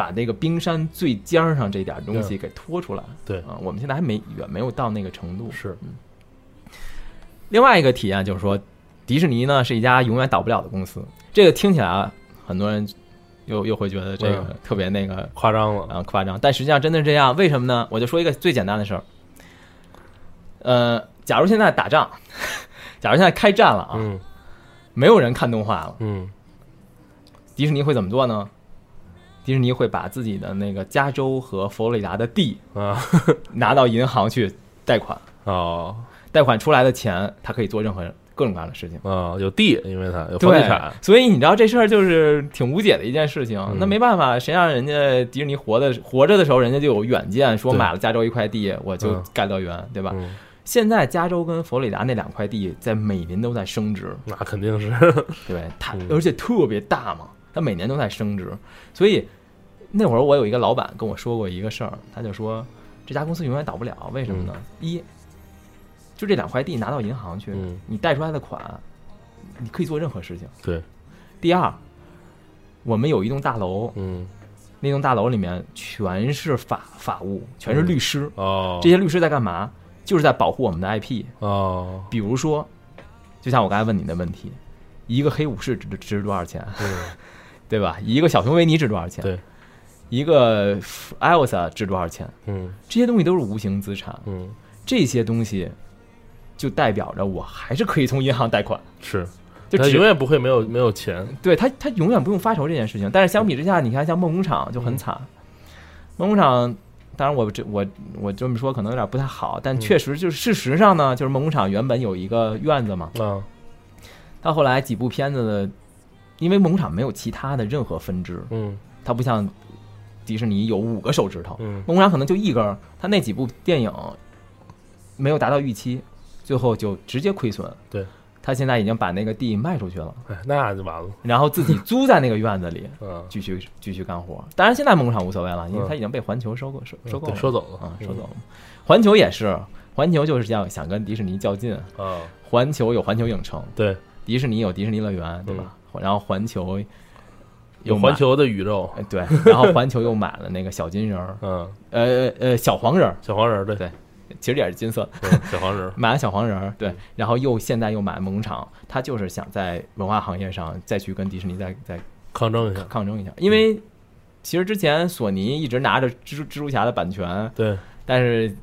把那个冰山最尖儿上这点东西给拖出来，对啊，我们现在还没远没有到那个程度，是，另外一个体验就是说，迪士尼呢是一家永远倒不了的公司。这个听起来啊，很多人又又会觉得这个嗯特别那个夸张了。啊夸张，但实际上真的是这样。为什么呢？我就说一个最简单的事儿。呃，假如现在打仗，假如现在开战了啊，嗯没有人看动画了，嗯迪士尼会怎么做呢？迪士尼会把自己的那个加州和佛罗里达的地啊。拿到银行去贷款，哦。贷款出来的钱，他可以做任何各种各样的事情。啊，有地，因为他有房地产，，所以你知道这事儿就是挺无解的一件事情。嗯。那没办法，谁让人家迪士尼活的活着的时候，人家就有远见，说买了加州一块地，我就嗯盖乐园，对吧？嗯，现在加州跟佛罗里达那两块地在每年都在升值，那肯定是，对它嗯，而且特别大嘛，它每年都在升值。所以那会儿我有一个老板跟我说过一个事儿，他就说这家公司永远倒不了，为什么呢？一就这两块地拿到银行去，嗯你贷出来的款，你可以做任何事情。对，第二，我们有一栋大楼，嗯那栋大楼里面全是法法务，全是律师。哦，这些律师在干嘛？就是在保护我们的 IP。哦，比如说，就像我刚才问你的问题，一个黑武士值值多少钱，嗯对吧？一个小熊维尼值多少钱？对，一个 Elsa 值多少钱？嗯。这些东西都是无形资产，嗯。这些东西就代表着我还是可以从银行贷款，是，就他永远不会没有没有钱，对他，他永远不用发愁这件事情。但是相比之下，你看像梦工厂就很惨。梦工厂，当然我这我我这么说可能有点不太好，但确实就是事实上呢，就是梦工厂原本有一个院子嘛，嗯到后来几部片子的，因为梦工厂没有其他的任何分支，嗯它不像迪士尼有五个手指头，嗯梦工厂可能就一根儿。它那几部电影没有达到预期，最后就直接亏损。对，他现在已经把那个地卖出去了，哎，那就完了，然后自己租在那个院子里。嗯，继续继续干活。当然，现在梦工厂无所谓了，因为嗯它已经被环球收购收收购收走了啊，嗯收走了。环球也是，环球就是想想跟迪士尼较劲。啊，环球有环球影城，对，迪士尼有迪士尼乐园，对吧？然后环球有环球的宇宙，哎对，然后环球又买了那个小金人儿，嗯，呃呃小黄人儿，小黄人儿，对。对其实也是金色，对小黄人儿，买了小黄人儿，对，然后又现在又买了梦工厂，他就是想在文化行业上再去跟迪士尼再再抗争一下，抗争一下，因为其实之前索尼一直拿着蜘蛛蜘蛛侠的版权，对但是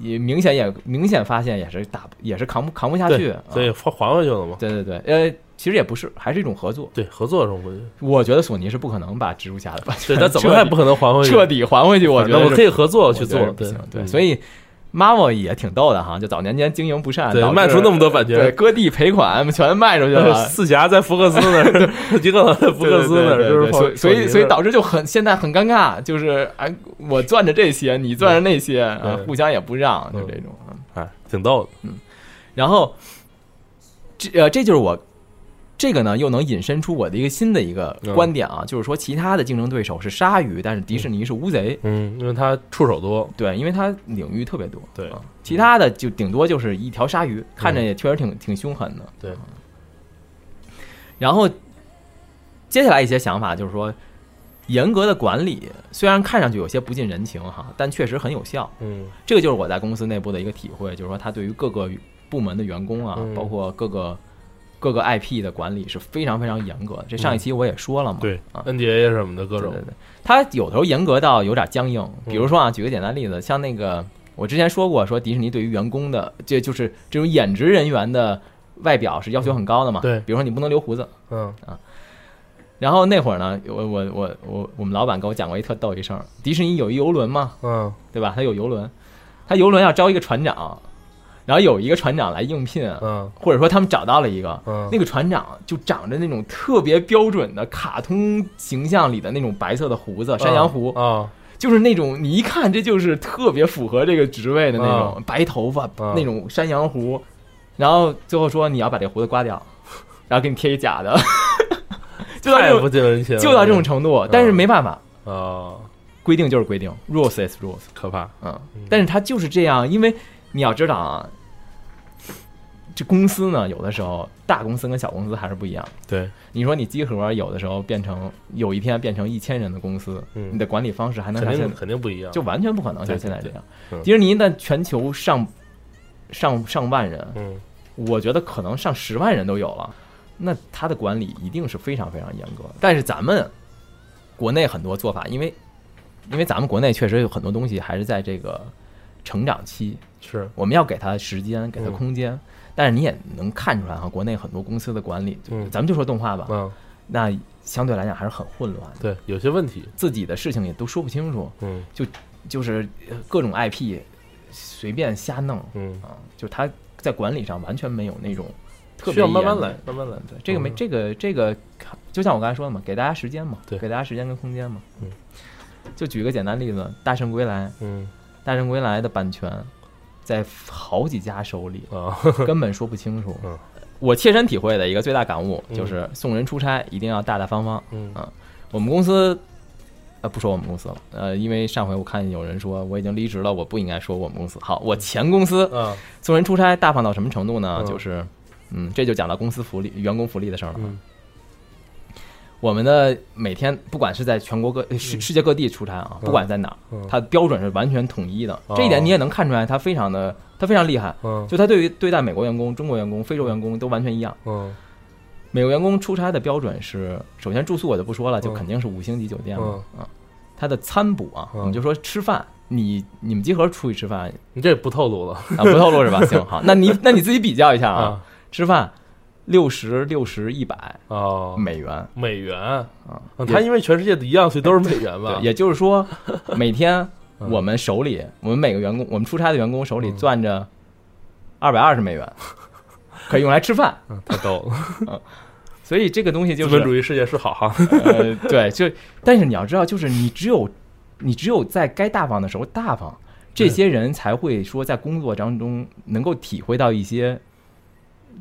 也明显也明显发现也是打也是扛不扛不下去对，，所以还回去了嘛，对对对，呃，其实也不是，还是一种合作。对，合作中我觉得索尼是不可能把蜘蛛侠的版权对，他怎么也不可能还回去，彻底还回去，我觉得我可以合作去做，对对，嗯。所以 Marvel 也挺逗的哈，就早年间经营不善，对卖出那么多版权。对，割地赔款全卖出去了。四侠在福克斯那儿，一个在福克斯那儿，就是所以所以所以导导致就很现在很尴尬，就是哎，我赚着这些，你赚着那些，互相也不让，就嗯。这种。嗯。哎，挺逗的，嗯。然后这呃，这就是我这个呢，又能引申出我的一个新的一个嗯。观点啊，就是说其他的竞争对手是鲨鱼，但是迪士尼是乌贼。嗯，因为它触手多，对，因为它领域特别多，对。啊其他的就顶多就是一条鲨鱼，看着也确实挺挺凶狠的。对，然后接下来一些想法就是说，严格的管理虽然看上去有些不近人情哈，但确实很有效。嗯。这个就是我在公司内部的一个体会，就是说他对于各个部门的员工啊，嗯。包括各个各个 IP 的管理是非常非常严格的。这上一期我也说了嘛，对啊，，NDA 什么的各种对对，对，他有的时候严格到有点僵硬。比如说啊，举个简单例子，像那个我之前说过，说迪士尼对于员工的，这就是这种演职人员的外表是要求很高的嘛。对比如说你不能留胡子。嗯啊然后那会儿呢，我我我我我们老板跟我讲过一特逗一事儿，迪士尼有一游轮嘛，嗯对吧？他有游轮，他游轮要招一个船长，然后有一个船长来应聘，嗯。或者说他们找到了一个，嗯，那个船长就长着那种特别标准的卡通形象里的那种白色的胡子，山羊胡，啊，就是那种你一看这就是特别符合这个职位的那种白头发、啊那种山羊胡，然后最后说你要把这胡子刮掉，然后给你贴一假的，就到太不这种近人情，就到这种程度，但是没办法，啊，规定就是规定，rules is rules。可怕，嗯，但是他就是这样，因为你要知道啊，这公司呢，有的时候大公司跟小公司还是不一样。对，你说你集合有的时候变成有一天变成一千人的公司，嗯你的管理方式还能肯定像现肯定不一样，就完全不可能像现在这样对嗯。迪士尼的全球上上上万人，嗯我觉得可能上十万人都有了，那他的管理一定是非常非常严格。但是咱们国内很多做法，因为因为咱们国内确实有很多东西还是在这个成长期，是，我们要给他时间，给他嗯空间。但是你也能看出来哈，国内很多公司的管理，嗯。咱们就说动画吧，嗯。那相对来讲还是很混乱的，对，有些问题，自己的事情也都说不清楚，嗯。就就是呃各种 IP 随便瞎弄嗯，啊，就他在管理上完全没有那种特别需要慢慢来，慢慢来，对，这个没嗯。这个这个，就像我刚才说的嘛，给大家时间嘛，对给大家时间跟空间嘛。嗯，就举个简单例子，《大圣归来》，《嗯大圣归来》的版权在好几家手里，啊，根本说不清楚。嗯我切身体会的一个最大感悟嗯就是，送人出差一定要大大方方。嗯啊我们公司，呃，不说我们公司了，呃，因为上回我看有人说我已经离职了，我不应该说我们公司。好，我前公司啊，送人出差大方到什么程度呢？嗯就是，嗯，这就讲到公司福利、员工福利的事儿了。嗯我们的每天不管是在全国各世世界各地出差啊，嗯不管在哪它的标准是完全统一的。哦这一点你也能看出来，它非常的它非常厉害。嗯就他对于对待美国员工、中国员工、非洲员工都完全一样。嗯美国员工出差的标准是，首先住宿我就不说了，就嗯肯定是五星级酒店了。啊，他的餐补啊，嗯我们就说吃饭，你你们集合出去吃饭你这不透露了啊，不透露是吧？行，好，那你那你自己比较一下啊，啊 吃饭六十六十一百哦，美元。美元。啊，啊，它因为全世界都一样，所以都是美元吧，？也就是说，每天嗯。我们手里，我们每个员工，我们出差的员工手里嗯。攥着二百二十美元，可以用来吃饭。嗯太逗了，所以这个东西就资本，主义世界是好哈。呃，对，就但是你要知道，就是你只有你只有在该大方的时候大方，这些人才会说在工作当中能够体会到一些。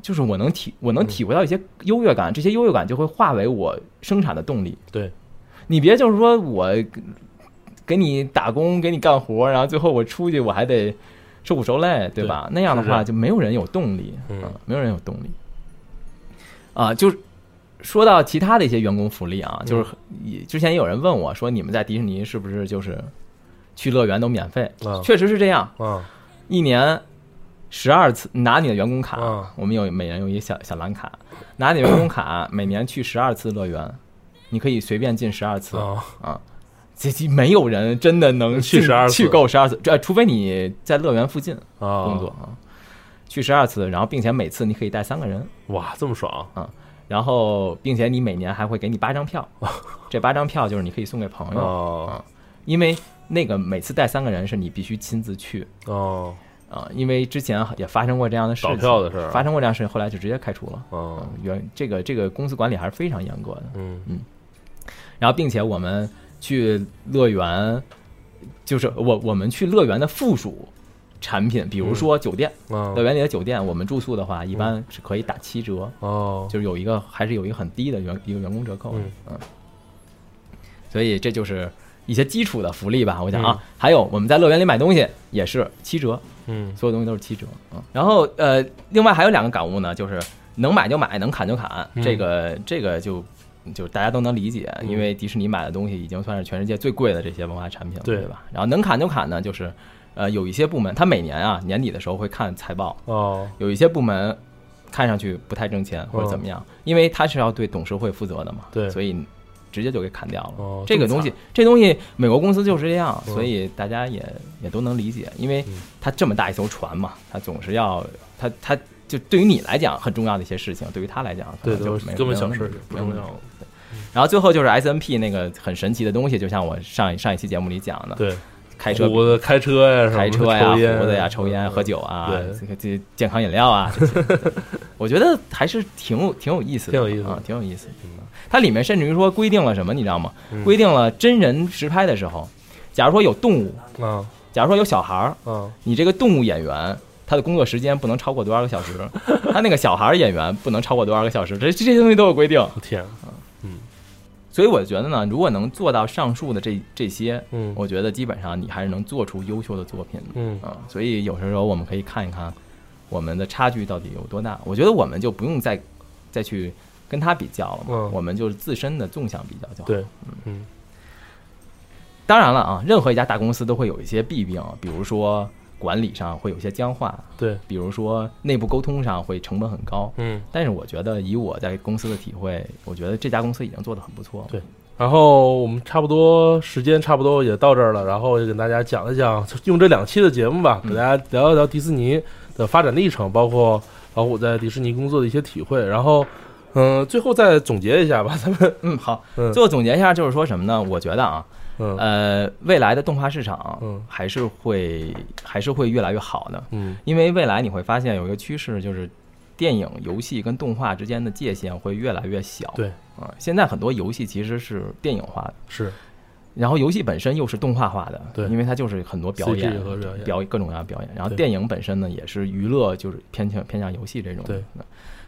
就是我能体我能体会到一些优越感，这些优越感就会化为我生产的动力。对，你别就是说我给你打工，给你干活，然后最后我出去我还得受苦受累，对吧？那样的话就没有人有动力，嗯啊没有人有动力。啊，就是说到其他的一些员工福利啊，就是之前也有人问我说，你们在迪士尼是不是就是去乐园都免费？嗯确实是这样，嗯一年十二次，拿你的员工卡，嗯我们有每人有一小小蓝卡，拿你的员工卡，每年去十二次乐园，你可以随便进十二次。啊啊。这这没有人真的能去进12次。去够十二次，这除非你在乐园附近啊！工作啊。去十二次，然后并且每次你可以带三个人，哇，这么爽。啊。然后并且你每年还会给你八张票，这八张票就是你可以送给朋友，哦。因为那个每次带三个人是你必须亲自去，哦啊，因为之前也发生过这样的事倒情，票的事发生过这样的事情，后来就直接开除了。哦嗯，原这个这个公司管理还是非常严格的。嗯然后，并且我们去乐园，就是我我们去乐园的附属产品，比如说酒店，啊乐园里的酒店，我们住宿的话，一般是可以打七折，哦就是有一个还是有一个很低的员一个员工折扣。嗯嗯，所以这就是一些基础的福利吧。我想嗯啊，还有我们在乐园里买东西也是七折。嗯。所有东西都是七折啊。然后呃，另外还有两个感悟呢，就是能买就买，能砍就砍，嗯。这个这个就就大家都能理解，嗯。因为迪士尼买的东西已经算是全世界最贵的这些文化产品了，对。对吧？然后能砍就砍呢，就是呃有一些部门，它每年啊年底的时候会看财报，哦。有一些部门看上去不太挣钱或者怎么样，因为它是要对董事会负责的嘛，对。所以。直接就给砍掉了。哦这个东西这东西美国公司就是这样，嗯。所以大家也也都能理解，因为嗯。它这么大一艘船嘛，它总是要它它就对于你来讲很重要的一些事情，对于他来讲可对对能就没根本小事不重要。然后最后就是 S N P 那个很神奇的东西，就像我上一上一期节目里讲的，对。开车开车呀，开车呀、胡子呀、抽烟、喝酒啊，这个这健康饮料啊，我觉得还是挺有挺有意思的，挺有意思。的啊，挺有意思的。它里面甚至于说规定了什么，你知道吗？嗯规定了真人实拍的时候，假如说有动物，啊假如说有小孩儿，啊你这个动物演员。他的工作时间不能超过多少个小时，他那个小孩儿演员不能超过多少个小时，这这些东西都有规定。天，嗯所以我觉得呢，如果能做到上述的这这些，嗯我觉得基本上你还是能做出优秀的作品的。嗯啊，所以有时候我们可以看一看我们的差距到底有多大。我觉得我们就不用再再去跟他比较了嘛，嗯我们就是自身的纵向比较就好。对嗯当然了啊，任何一家大公司都会有一些弊病，比如说管理上会有一些僵化，对比如说内部沟通上会成本很高。嗯。但是我觉得以我在公司的体会，我觉得这家公司已经做得很不错了。对然后我们差不多时间差不多也到这儿了，然后也跟大家讲一讲，用这两期的节目吧，嗯给大家聊一聊迪士尼的发展历程，包括老虎在迪士尼工作的一些体会。然后，嗯，最后再总结一下吧，咱们嗯，好，嗯最后总结一下，就是说什么呢？我觉得啊，嗯呃，未来的动画市场嗯还是会还是会越来越好的，嗯因为未来你会发现有一个趋势，就是电影、游戏跟动画之间的界限会越来越小。对啊、现在很多游戏其实是电影化的，是然后游戏本身又是动画化的，对因为它就是很多表演表演各种各样的表演。然后电影本身呢也是娱乐，就是偏向偏向游戏这种。对，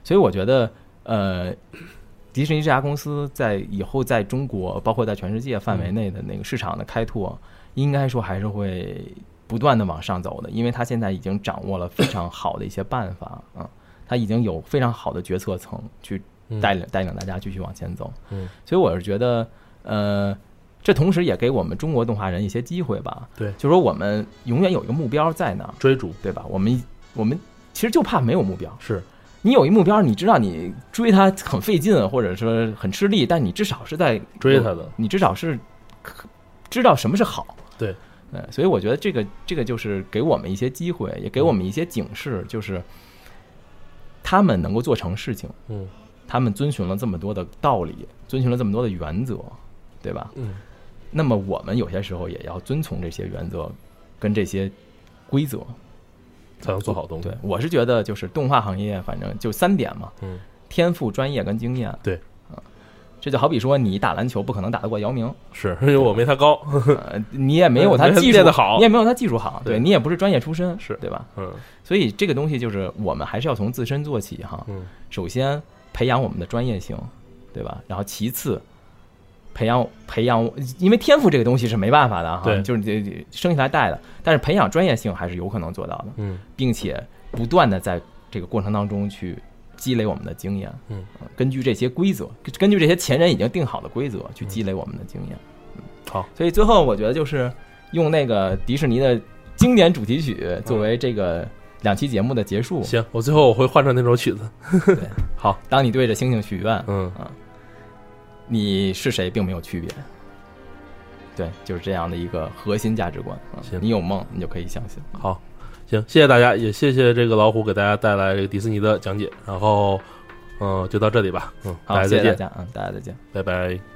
所以我觉得呃。迪士尼这家公司在以后在中国，包括在全世界范围内的那个市场的开拓，应该说还是会不断的往上走的，因为它现在已经掌握了非常 好的一些办法啊，它已经有非常好的决策层去嗯带领带领大家继续往前走。嗯，所以我是觉得，呃，这同时也给我们中国动画人一些机会吧。对就说我们永远有一个目标在那儿，追逐对吧？我们我们其实就怕没有目标。是你有一目标，你知道你追它很费劲，或者说很吃力，但你至少是在追它的，你至少是知道什么是好。对，呃，所以我觉得这个这个就是给我们一些机会，也给我们一些警示，就是他们能够做成事情，嗯他们遵循了这么多的道理，遵循了这么多的原则，对吧？嗯那么我们有些时候也要遵从这些原则跟这些规则，才能做好东西对，我是觉得就是动画行业，反正就三点嘛，嗯天赋、专业跟经验。对啊，这就好比说你打篮球不可能打得过姚明，是因为我没他高呃，你也没有他 嗯技术好你也没有他技术好，对对你也不是专业出身，是对吧？嗯所以这个东西就是我们还是要从自身做起哈。嗯首先培养我们的专业性，对吧？然后其次培养培养，因为天赋这个东西是没办法的哈，对。就是你生下来带的，但是培养专业性还是有可能做到的，嗯。并且不断的在这个过程当中去积累我们的经验，嗯。呃，根据这些规则，根据这些前人已经定好的规则去积累我们的经验。嗯。好，所以最后我觉得就是用那个迪士尼的经典主题曲作为这个两期节目的结束。行，我最后我会换成那首曲子。对。好，当你对着星星许愿，嗯。啊，你是谁并没有区别。对，就是这样的一个核心价值观。啊行你有梦，你就可以相信。好，行，谢谢大家，也谢谢这个老虎给大家带来这个迪士尼的讲解。然后，嗯、就到这里吧。嗯，好，再见，谢谢大家，嗯，大家再见。拜拜。